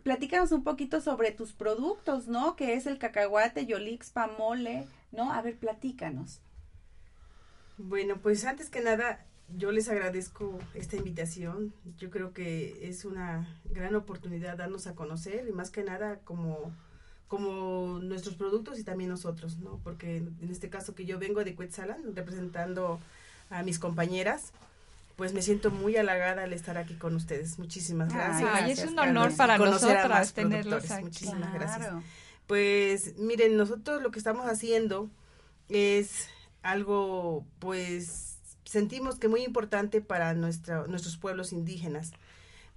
Platícanos un poquito sobre tus productos, ¿no? Que es el cacahuate, yolix, pamole, ¿no? A ver, platícanos. Bueno, pues antes que nada, yo les agradezco esta invitación. Yo creo que es una gran oportunidad darnos a conocer y más que nada como, como nuestros productos y también nosotros, ¿no? Porque en este caso que yo vengo de Cuetzalan, representando a mis compañeras, pues me siento muy halagada al estar aquí con ustedes. Muchísimas Ay, gracias. ay, es Gracias, un honor para nosotras tenerlos aquí. Muchísimas Claro. gracias. Pues miren, nosotros lo que estamos haciendo es algo, pues sentimos que muy importante para nuestra, nuestros pueblos indígenas,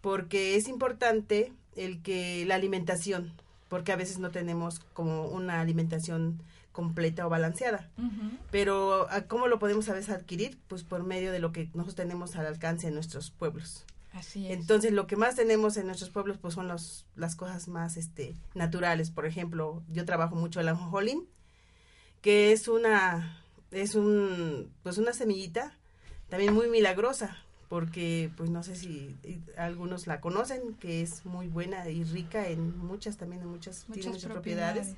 porque es importante el que la alimentación, porque a veces no tenemos como una alimentación completa o balanceada. Pero ¿a ¿cómo lo podemos a veces adquirir? Pues por medio de lo que nosotros tenemos al alcance en nuestros pueblos. Así es. Entonces, lo que más tenemos en nuestros pueblos, pues son los, las cosas más este, naturales. Por ejemplo, yo trabajo mucho el anjolín, que es una, es un, pues una semillita también muy milagrosa, porque pues no sé si eh, algunos la conocen, que es muy buena y rica en muchas, también en muchas, tiene Muchas propiedades.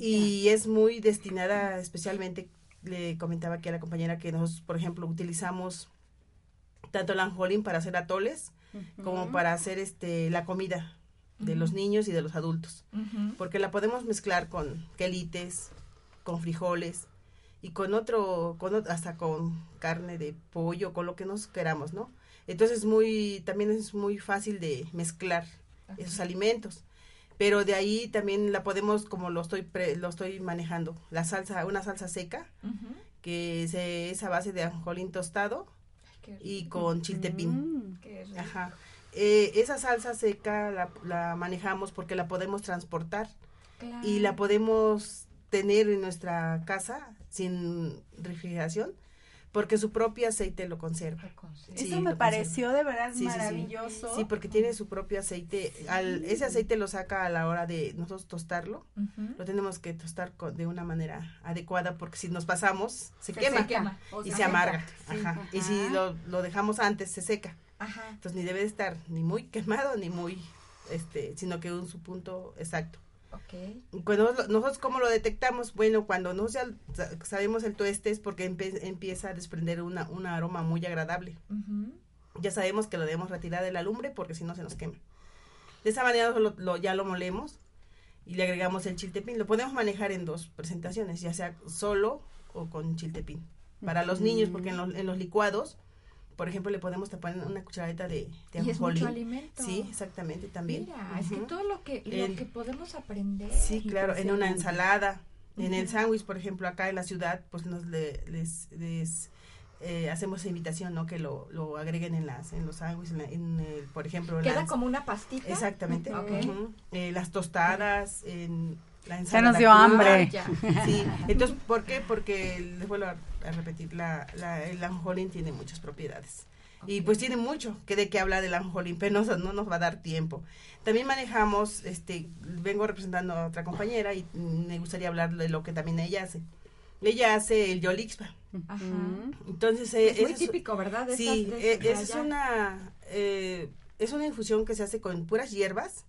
Y es muy destinada especialmente, le comentaba aquí a la compañera que nosotros, por ejemplo, utilizamos tanto el anjolín para hacer atoles como para hacer este la comida de los niños y de los adultos. Porque la podemos mezclar con quelites, con frijoles y con otro, con hasta con carne de pollo, con lo que nos queramos, ¿no? Entonces muy, también es muy fácil de mezclar esos alimentos. Pero de ahí también la podemos, como lo estoy pre- lo estoy manejando, la salsa, una salsa seca, que se- es a base de anjolín tostado y con chiltepín. Mm. Qué rico. Ajá. Eh, esa salsa seca la, la manejamos porque la podemos transportar y la podemos tener en nuestra casa sin refrigeración porque su propio aceite lo conserva. Sí, Eso me lo pareció de verdad Sí, sí, sí. maravilloso. Sí, porque tiene su propio aceite. Al, ese aceite lo saca a la hora de nosotros tostarlo. Lo tenemos que tostar de una manera adecuada porque si nos pasamos se, Se quema, quema. O y se se amarga. Ajá. Y si lo, lo dejamos antes se seca. Ajá. Entonces ni debe de estar ni muy quemado ni muy, este, sino que en su punto exacto. Ok. Cuando lo- nosotros cómo lo detectamos, bueno, cuando no sa- sabemos el tueste es porque empieza a desprender una, un aroma muy agradable. Ya sabemos que lo debemos retirar de la lumbre porque si no se nos quema. De esa manera lo- lo- ya lo molemos y le agregamos el chiltepín. Lo podemos manejar en dos presentaciones, ya sea solo o con chiltepín. Para los niños, porque en los, en los licuados, por ejemplo, le podemos tapar una cucharadita de, de Y es mucho alimento. Sí, exactamente, también. Mira, es que todo lo que, lo El- que podemos aprender. Sí, claro, en una ensalada, en el sándwich, por ejemplo, acá en la ciudad, pues nos le- les, les, eh, hacemos invitación, ¿no? Que lo, lo agreguen en las en los sándwiches, en, la- en el, por ejemplo, Queda las- como una pastita. exactamente, eh, las tostadas, en la Ya ensalada. nos dio cruda. hambre. Ya. Sí, entonces, ¿por qué? Porque les vuelvo a, a repetir, la, la, el anjolín tiene muchas propiedades. Y pues tiene mucho que de qué hablar del anjolín, pero no, no nos va a dar tiempo. También manejamos, este, vengo representando a otra compañera y me gustaría hablar de lo que también ella hace. Ella hace el yolixpa. Ajá. Entonces, eh, Es muy esa típico, ¿verdad? De sí, esas- de eh, de es una, eh, es una infusión que se hace con puras hierbas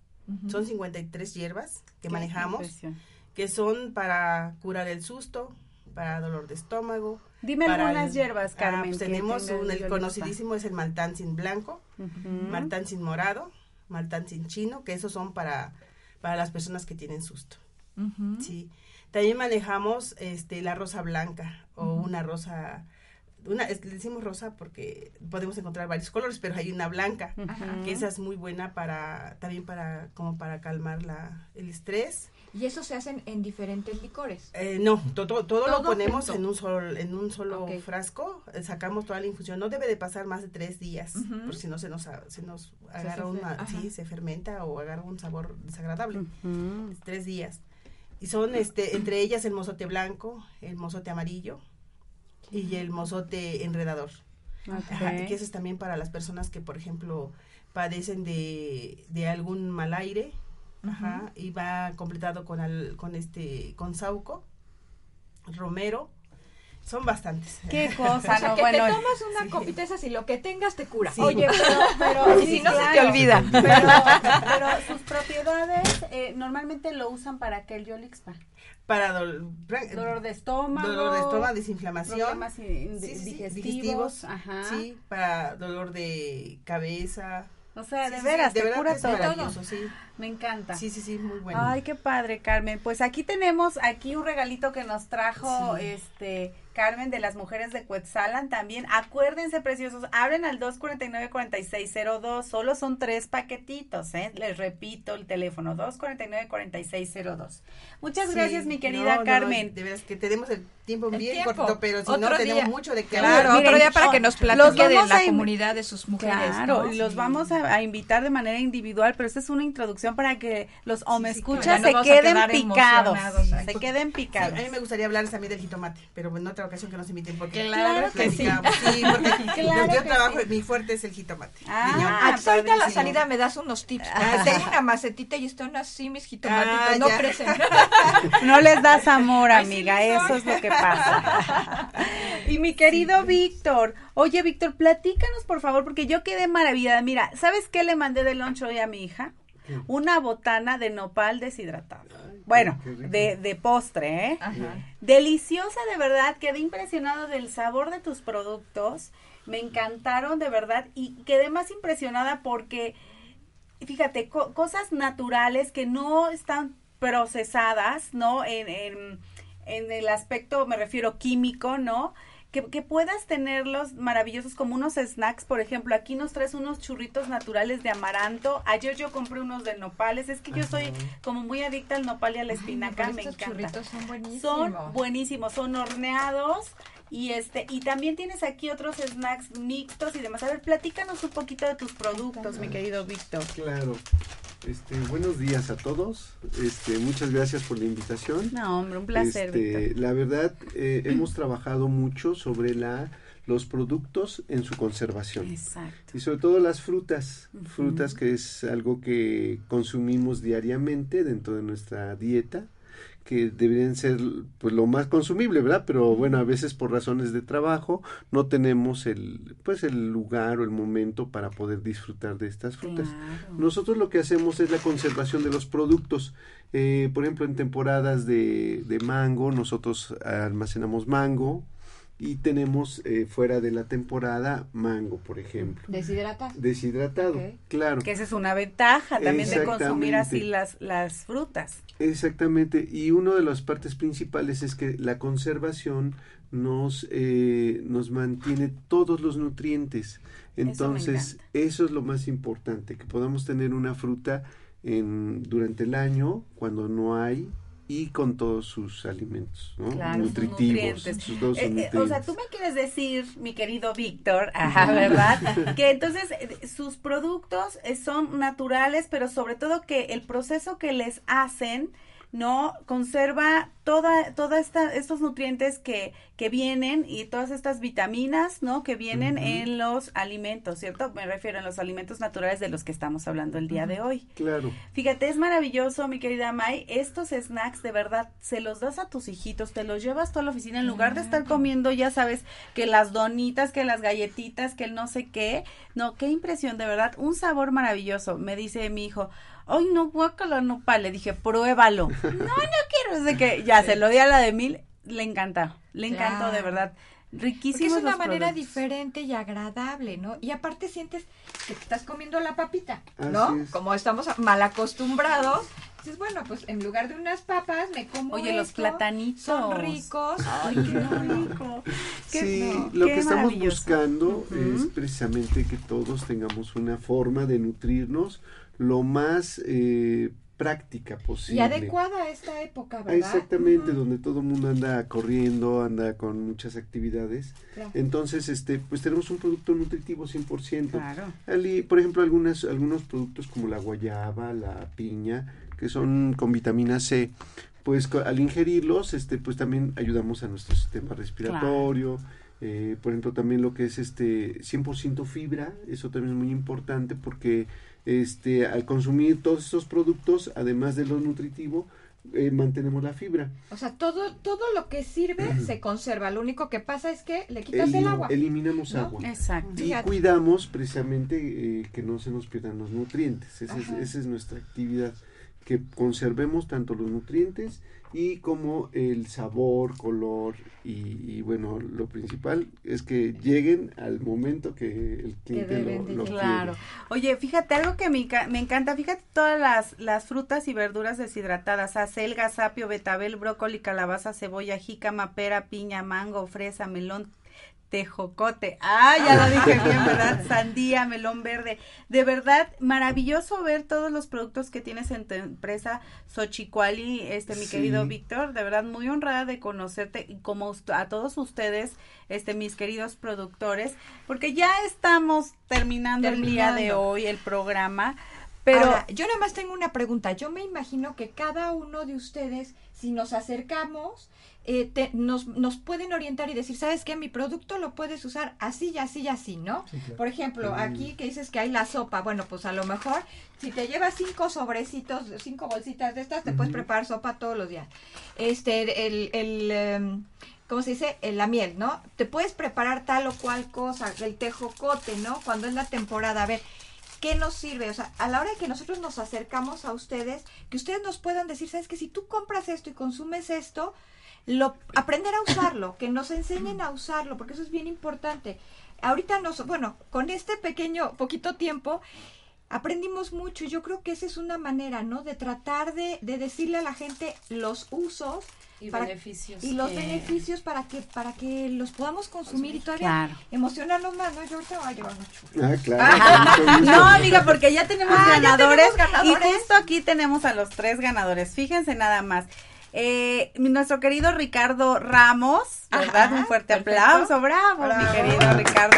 Son 53 hierbas que Qué manejamos, impresión. que son para curar el susto, para dolor de estómago. Dime para algunas el- hierbas, Ah, Carmen, pues tenemos un, el conocidísimo es el maltancin blanco, Ujú. maltancin morado, maltancin chino, que esos son para, para las personas que tienen susto. Sí. También manejamos este la rosa blanca o una rosa una es- le decimos rosa porque podemos encontrar varios colores, pero hay una blanca, que esa es muy buena para también para como para calmar la el estrés. Y eso se hacen en diferentes licores. Eh, no, to- to- todo, lo Todo ponemos junto. en un solo, en un solo frasco, eh, sacamos toda la infusión, no debe de pasar más de tres días, Ujú. por si no se nos, a- se nos Se agarra fe- una, sí, se fermenta o agarra un sabor desagradable, tres días. Y son, este, entre ellas el mozote blanco, el mozote amarillo y el mozote enredador. Ajá, Ok. que eso es también para las personas que, por ejemplo, padecen de, de algún mal aire, ajá, y va completado con, al- con este, con sauco, romero, son bastantes. Qué cosa, O sea, no, que bueno. te tomas una copita esa y lo que tengas te cura. Sí. Oye, pero, pero Y sí, si no, se te olvida. Pero, pero sus propiedades eh, normalmente lo usan para que el Yolixpa. Para dol- Dolor de estómago. dolor de estómago, desinflamación, Problemas Sí, sí, sí, digestivos. Ajá. sí, para dolor de cabeza. O sea, Sí, de sí, veras, de te verdad cura todo. maravilloso, sí. Me encanta. Sí, sí, sí, muy bueno. Ay, qué padre, Carmen. Pues aquí tenemos aquí un regalito que nos trajo Sí. este Carmen de las mujeres de Cuetzalan también. Acuérdense, preciosos, abren al 249-4602. Solo son tres paquetitos, ¿eh? Les repito el teléfono, 249-4602. Muchas Sí, gracias, mi no, querida no, Carmen. de veras que tenemos el tiempo El bien tiempo. cortito, pero si Otro no, tenemos día. mucho de que Claro, otro día para que nos platique de la comunidad de sus mujeres. Claro, los vamos a, a invitar de manera individual, pero esta es una introducción para que los o me sí, escuchas claro. Se queden picados, se queden picados. a mí me gustaría hablar también del jitomate, pero en otra ocasión que nos inviten porque Claro que sí. platicamos. Sí, porque Claro yo que trabajo, sí. mi fuerte es el jitomate. Ah. Ah, pues ahorita a la salida me das unos tips. Ah, porque tengo una macetita y están así mis jitomatitos, Ah, no crecen. No les das amor, amiga, eso es lo que pasa. Y mi querido Víctor, oye Víctor, platícanos por favor, porque yo quedé maravillada. Mira, ¿sabes qué le mandé de lunch hoy a mi hija? Una botana de nopal deshidratado. Bueno, de, de postre, ¿eh? Ajá. Deliciosa, de verdad. Quedé impresionado del sabor de tus productos. Me encantaron, de verdad. Y quedé más impresionada porque, fíjate, co- cosas naturales que no están procesadas, ¿no? En, en, en el aspecto, me refiero químico, ¿no? Que, que puedas tenerlos maravillosos como unos snacks, por ejemplo, aquí nos traes unos churritos naturales de amaranto. Ayer yo compré unos de nopales, es que yo soy como muy adicta al nopal y a la espinaca, me estos encanta. churritos son buenísimos. Son buenísimos, son horneados y este y también tienes aquí otros snacks mixtos y demás. A ver, platícanos un poquito de tus productos, mi querido Víctor. Claro. Este, buenos días a todos. Este, muchas gracias por la invitación. No, hombre, un placer, Este, la verdad, eh, hemos trabajado mucho sobre la los productos en su conservación. Exacto. Y sobre todo las frutas, frutas que es algo que consumimos diariamente dentro de nuestra dieta, que deberían ser pues lo más consumible, ¿verdad? Pero bueno, a veces por razones de trabajo no tenemos el pues el lugar o el momento para poder disfrutar de estas frutas. Nosotros lo que hacemos es la conservación de los productos. Eh, por ejemplo, en temporadas de, de mango, nosotros almacenamos mango y tenemos eh, fuera de la temporada mango, por ejemplo. Deshidratado, Ok. claro. Que esa es una ventaja también de consumir así Exactamente. las, las frutas. Exactamente, y una de las partes principales es que la conservación nos, eh, nos mantiene todos los nutrientes. Entonces, eso, es lo más importante, que podamos tener una fruta en, durante el año cuando no hay y con todos sus alimentos, ¿no? Claro, sus nutritivos. nutrientes. sus dos Eh, eh, o sea, tú me quieres decir, mi querido Víctor, ¿verdad? que entonces eh, sus productos eh, son naturales, pero sobre todo que el proceso que les hacen no conserva toda toda esta estos nutrientes que que vienen y todas estas vitaminas no que vienen en los alimentos cierto me refiero en los alimentos naturales de los que estamos hablando el día de hoy Claro. Fíjate, es maravilloso, mi querida May. Estos snacks, de verdad, se los das a tus hijitos, te los llevas tú a la oficina en lugar de estar comiendo, ya sabes, que las donitas, que las galletitas, que el no sé qué. No, qué impresión, de verdad. Un sabor maravilloso. Me dice mi hijo, ay, no, guácala, no, pa, le dije, pruébalo. no, no quiero, desde que ya se lo di a la de mil, le encanta, le encantó, de verdad. Porque Riquísimos es una los manera productos. diferente y agradable, ¿no? Y aparte sientes que te estás comiendo la papita, ¿no? es. Como estamos mal acostumbrados. Dices, bueno, pues en lugar de unas papas me como Oye, los platanitos. Son ricos. Ay, qué rico. Qué- Sí, no, lo qué que estamos buscando es precisamente que todos tengamos una forma de nutrirnos lo más eh, práctica Y posible. adecuada a esta época, ¿verdad? Exactamente, donde todo el mundo anda corriendo, anda con muchas actividades. Claro. Entonces, este, pues tenemos un producto nutritivo 100%. Claro. Ali- por ejemplo, algunas, algunos productos como la guayaba, la piña, que son con vitamina C, pues al ingerirlos, este, pues también ayudamos a nuestro sistema respiratorio. eh, por ejemplo, también lo que es este 100% fibra, eso también es muy importante porque este al consumir todos estos productos, además de lo nutritivo, eh, mantenemos la fibra. O sea, todo, todo lo que sirve se conserva. Lo único que pasa es que le quitas el agua. Eliminamos ¿no? agua. Exacto. Y Fíjate. cuidamos precisamente eh, que no se nos pierdan los nutrientes. Esa es, esa es nuestra actividad, que conservemos tanto los nutrientes y como el sabor, color y, y, bueno, lo principal es que lleguen al momento que el cliente deben lo. Claro. Oye, fíjate, algo que me, me encanta, fíjate todas las, las frutas y verduras deshidratadas, acelga, sapio, betabel, brócoli, calabaza, cebolla, jícama, pera, piña, mango, fresa, melón, tejocote. Ah, ya lo dije bien, ¿verdad? Sandía, melón verde. De verdad, maravilloso ver todos los productos que tienes en tu empresa Xochicuali, este, mi Sí. querido Víctor. De verdad, muy honrada de conocerte y como a todos ustedes, este, mis queridos productores, porque ya estamos terminando, el día de hoy el programa. Pero Ahora, yo nada más tengo una pregunta. Yo me imagino que cada uno de ustedes, si nos acercamos, eh, te- nos, nos pueden orientar y decir, ¿sabes qué? Mi producto lo puedes usar así y así y así, ¿no? Sí, claro. Por ejemplo, aquí que dices que hay la sopa. Bueno, pues a lo mejor, si te llevas cinco sobrecitos, cinco bolsitas de estas, te puedes preparar sopa todos los días. Este, el... el em, ¿Cómo se dice? Eh, La miel, ¿no? Te puedes preparar tal o cual cosa, el tejocote, ¿no? Cuando es la temporada. A ver, ¿qué nos sirve? O sea, a la hora de que nosotros nos acercamos a ustedes, que ustedes nos puedan decir, ¿sabes que Si tú compras esto y consumes esto, lo, aprender a usarlo, que nos enseñen a usarlo, porque eso es bien importante. Ahorita nos, bueno, con este pequeño, poquito tiempo, aprendimos mucho y yo creo que esa es una manera, ¿no? De tratar de, de decirle a la gente los usos Y para- beneficios y los que- beneficios para que para que los podamos consumir y todavía Claro. emocionarnos más, ¿no? Yo ahorita voy a llevar churros. Ah, claro. mucho gusto. No, amiga, porque ya tenemos Ah, ya ganadores, tenemos ganadores. y justo aquí tenemos a los tres ganadores. Fíjense nada más. Eh, nuestro querido Ricardo Ramos, ¿verdad? Ajá, Un fuerte perfecto. aplauso, bravo, mi querido Ricardo.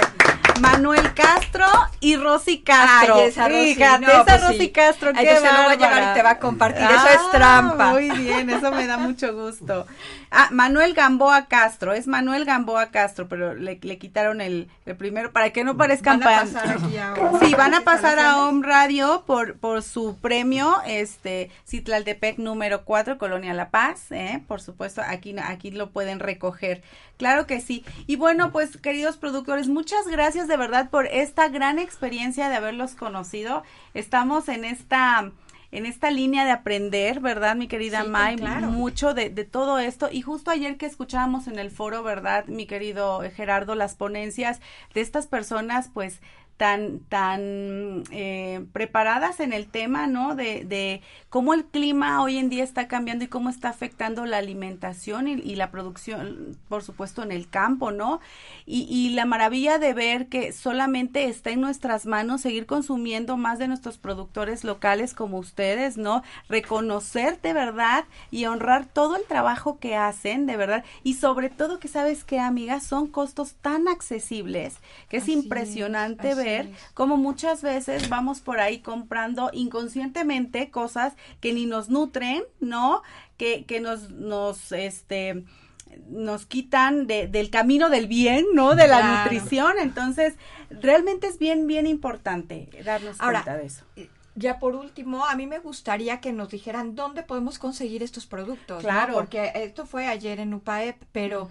Manuel Castro y Rosy Castro. Ay, esa Rosy, Fíjate, no, esa pues Rosy sí. Castro, Ay, qué se lo voy a llevar y te va a compartir, eso Ah, es trampa. Muy bien, eso me da mucho gusto. Ah, Manuel Gamboa Castro, es Manuel Gamboa Castro, pero le, le quitaron el, el primero para que no parezcan Van a pasar aquí ahora. Sí, van a pasar a. Home Radio por, por su premio, este, Citlaltepec número 4, Colonia La Paz, ¿eh? Por supuesto, aquí, aquí lo pueden recoger. Claro que sí. Y bueno, pues, queridos productores, muchas gracias de verdad por esta gran experiencia de haberlos conocido. Estamos en esta en esta línea de aprender, ¿verdad, mi querida Sí, May? claro. Mucho de, de todo esto. Y justo ayer que escuchábamos en el foro, ¿verdad, mi querido Gerardo, las ponencias de estas personas, pues, tan, tan eh, preparadas en el tema, ¿no? De, de cómo el clima hoy en día está cambiando y cómo está afectando la alimentación y, y la producción, por supuesto, en el campo, ¿no? Y, y la maravilla de ver que solamente está en nuestras manos seguir consumiendo más de nuestros productores locales como ustedes, ¿no? Reconocer de verdad y honrar todo el trabajo que hacen, de verdad. Y sobre todo que sabes que, amigas, son costos tan accesibles que es Así impresionante ver es. como muchas veces vamos por ahí comprando inconscientemente cosas que ni nos nutren, ¿no? Que, que nos, nos, este, nos quitan de, del camino del bien, ¿no? De la Claro. nutrición. Entonces, realmente es bien, bien importante darnos Ahora, cuenta de eso. Ya por último, a mí me gustaría que nos dijeran dónde podemos conseguir estos productos. ¿no? Claro. Porque esto fue ayer en UPAEP, pero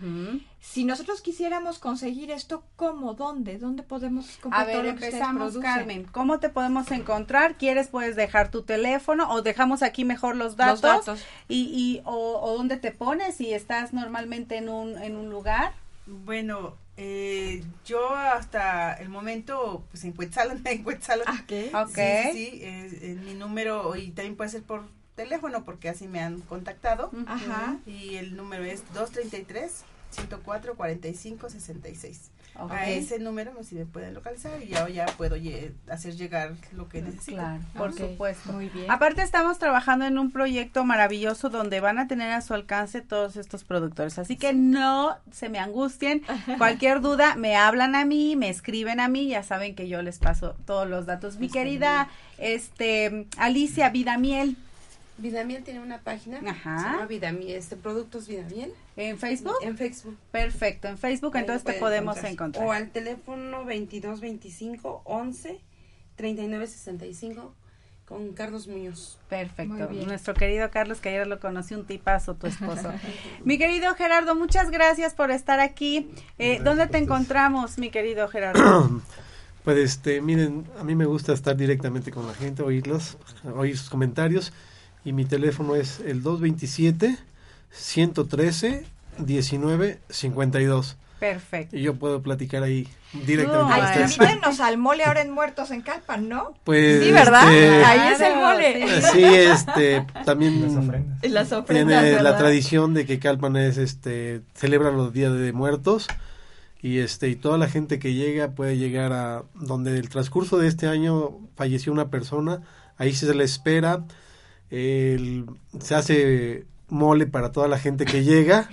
si nosotros quisiéramos conseguir esto, ¿cómo? ¿Dónde? ¿Dónde podemos A comprar ver, todo lo que ustedes empezamos, producen? Carmen. ¿Cómo te podemos encontrar? ¿Quieres, puedes dejar tu teléfono o dejamos aquí mejor los datos? Los datos. Y, y o, o dónde te pones si estás normalmente en un, en un lugar. Bueno, eh, yo hasta el momento, pues en Cuetzalan, en Cuetzalan. Ok. Sí, sí, sí, es- es mi número y también puede ser por teléfono porque así me han contactado. Ajá. Y el número es 233 104 45 66. A ese número si me pueden localizar y ya, ya puedo hacer llegar lo que necesito. Claro, por Ok, supuesto. Muy bien. Aparte estamos trabajando en un proyecto maravilloso donde van a tener a su alcance todos estos productores, así que no se me angustien. Cualquier duda me hablan a mí, me escriben a mí, ya saben que yo les paso todos los datos. Mi querida este Alicia Vidamiel Vidamiel tiene una página. Ajá. Se llama Vidamiel, este Productos Vidamiel. en Facebook. En Facebook. Perfecto, en Facebook Ahí entonces te podemos encontrar. O al teléfono 2225 11 39 65 con Carlos Muñoz. Perfecto. Nuestro querido Carlos, que ayer lo conocí, un tipazo, tu esposo. mi querido Gerardo, muchas gracias por estar aquí. Eh, ¿Dónde te encontramos, mi querido Gerardo? Pues este, miren, a mí me gusta estar directamente con la gente, oírlos, oír sus comentarios y mi teléfono es el 227 113 19 52 Perfecto. y yo puedo platicar ahí directamente invítenos al mole ahora en Muertos en Calpan, ¿no? Pues, sí, ¿verdad? este, Ahí es el mole. Sí, este, también Las ofrendas, tiene la tradición de que Calpan es, este, celebra los días de muertos y este y toda la gente que llega puede llegar a donde el transcurso de este año falleció una persona, ahí se le espera, el- se hace mole para toda la gente que llega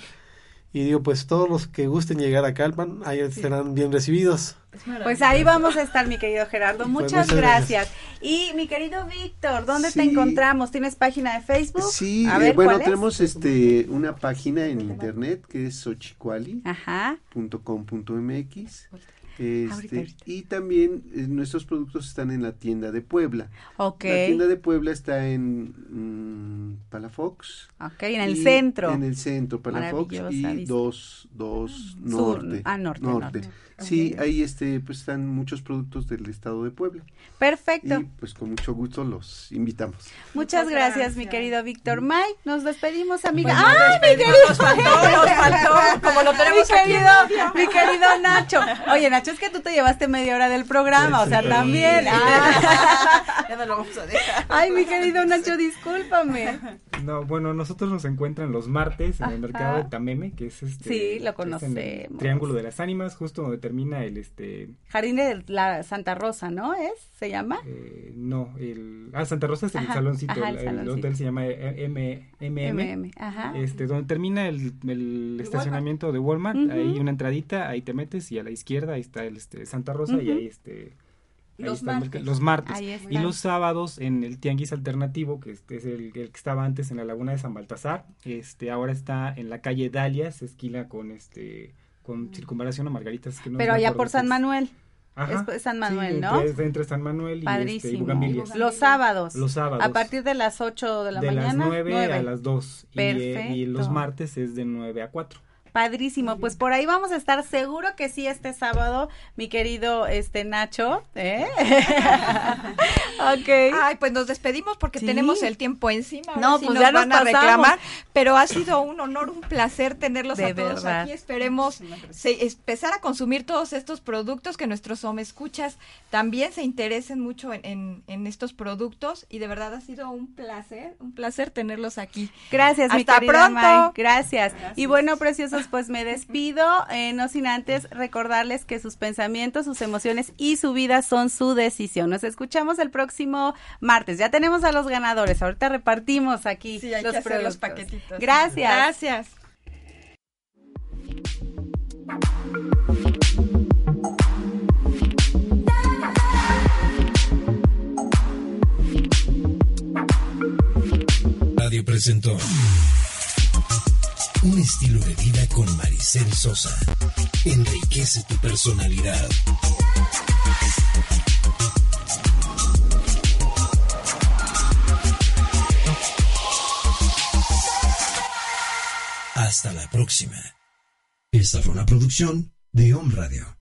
y digo pues todos los que gusten llegar a Calpan ahí serán bien recibidos. Pues ahí vamos a estar, mi querido Gerardo. Pues Muchas gracias. Y mi querido Víctor, ¿dónde te encontramos? ¿Tienes página de Facebook? Sí, A eh, ver, bueno, ¿cuál es? tenemos este una página en internet que es xochicuali.com.mx. Este, ahorita. y también eh, nuestros productos están en la tienda de Puebla. Ok. La tienda de Puebla está en mm, Palafox. Ok, en el centro. En el centro, Palafox y dos, dos norte. ah, norte, norte. Sí, ahí este, pues están muchos productos del estado de Puebla. Perfecto. Y pues con mucho gusto los invitamos. Muchas gracias, mi querido Víctor May. Nos despedimos, amiga. Pues nos ¡Ay, mi querido! Nos faltó, nos faltó, como lo tenemos mi querido, mi querido Nacho. Oye, Nacho, es que tú te llevaste media hora del programa, o sea, Sí. también. Ah. ya no lo vamos a dejar. Ay, mi querido Nacho, discúlpame. No, bueno, nosotros nos encuentran los martes en el mercado de Tameme, que es este. Sí, lo que es en el conocemos. Triángulo de las Ánimas, justo donde termina el este. Jardín de la Santa Rosa, ¿no? ¿Es? ¿Se llama? eh, no, el. Ah, Santa Rosa es el Ajá, saloncito. ajá, el el, el saloncito. hotel se llama M, MM. MM, ajá. Este, donde termina el, el estacionamiento de Walmart, Ujú. ahí una entradita, ahí te metes y a la izquierda ahí está el este, Santa Rosa y ahí este. ahí Los martes. los martes. Y los sábados en el Tianguis Alternativo, que este es el, el que estaba antes en la Laguna de San Baltasar, este ahora está en la calle Dalias, esquina con este con circunvalación a Margaritas. Que no Pero allá por San. Manuel. Ajá. Es San Sí, Manuel, ¿no? Entre, entre San Manuel y, este. Los sábados. Los sábados. A partir de las 8 de la de mañana. las 9, nueve. a las 2. Y, eh, y los Perfecto. martes es de 9 a 4. Padrísimo, pues por ahí vamos a estar seguro que sí este sábado, mi querido este Nacho, ¿eh? ok. Ay, pues nos despedimos porque Sí. tenemos el tiempo encima. No, sí pues nos ya nos van a pasamos. reclamar, pero ha sido un honor, un placer tenerlos De a todos verdad. aquí. Esperemos se- empezar a consumir todos estos productos que nuestros escuchas también se interesen mucho en, en- en estos productos y de verdad ha sido un placer, un placer tenerlos aquí. Gracias, mi Hasta querida pronto. May. Gracias. Y bueno, preciosos, pues me despido, eh, no sin antes recordarles que sus pensamientos, sus emociones y su vida son su decisión. Nos escuchamos el próximo martes. Ya tenemos a los ganadores. Ahorita repartimos aquí Sí, hay los que hacer los productos. paquetitos. Gracias. Gracias. Radio presentó un estilo de vida con Maricel Sosa. Enriquece tu personalidad. Hasta la próxima. Esta fue una producción de Home Radio.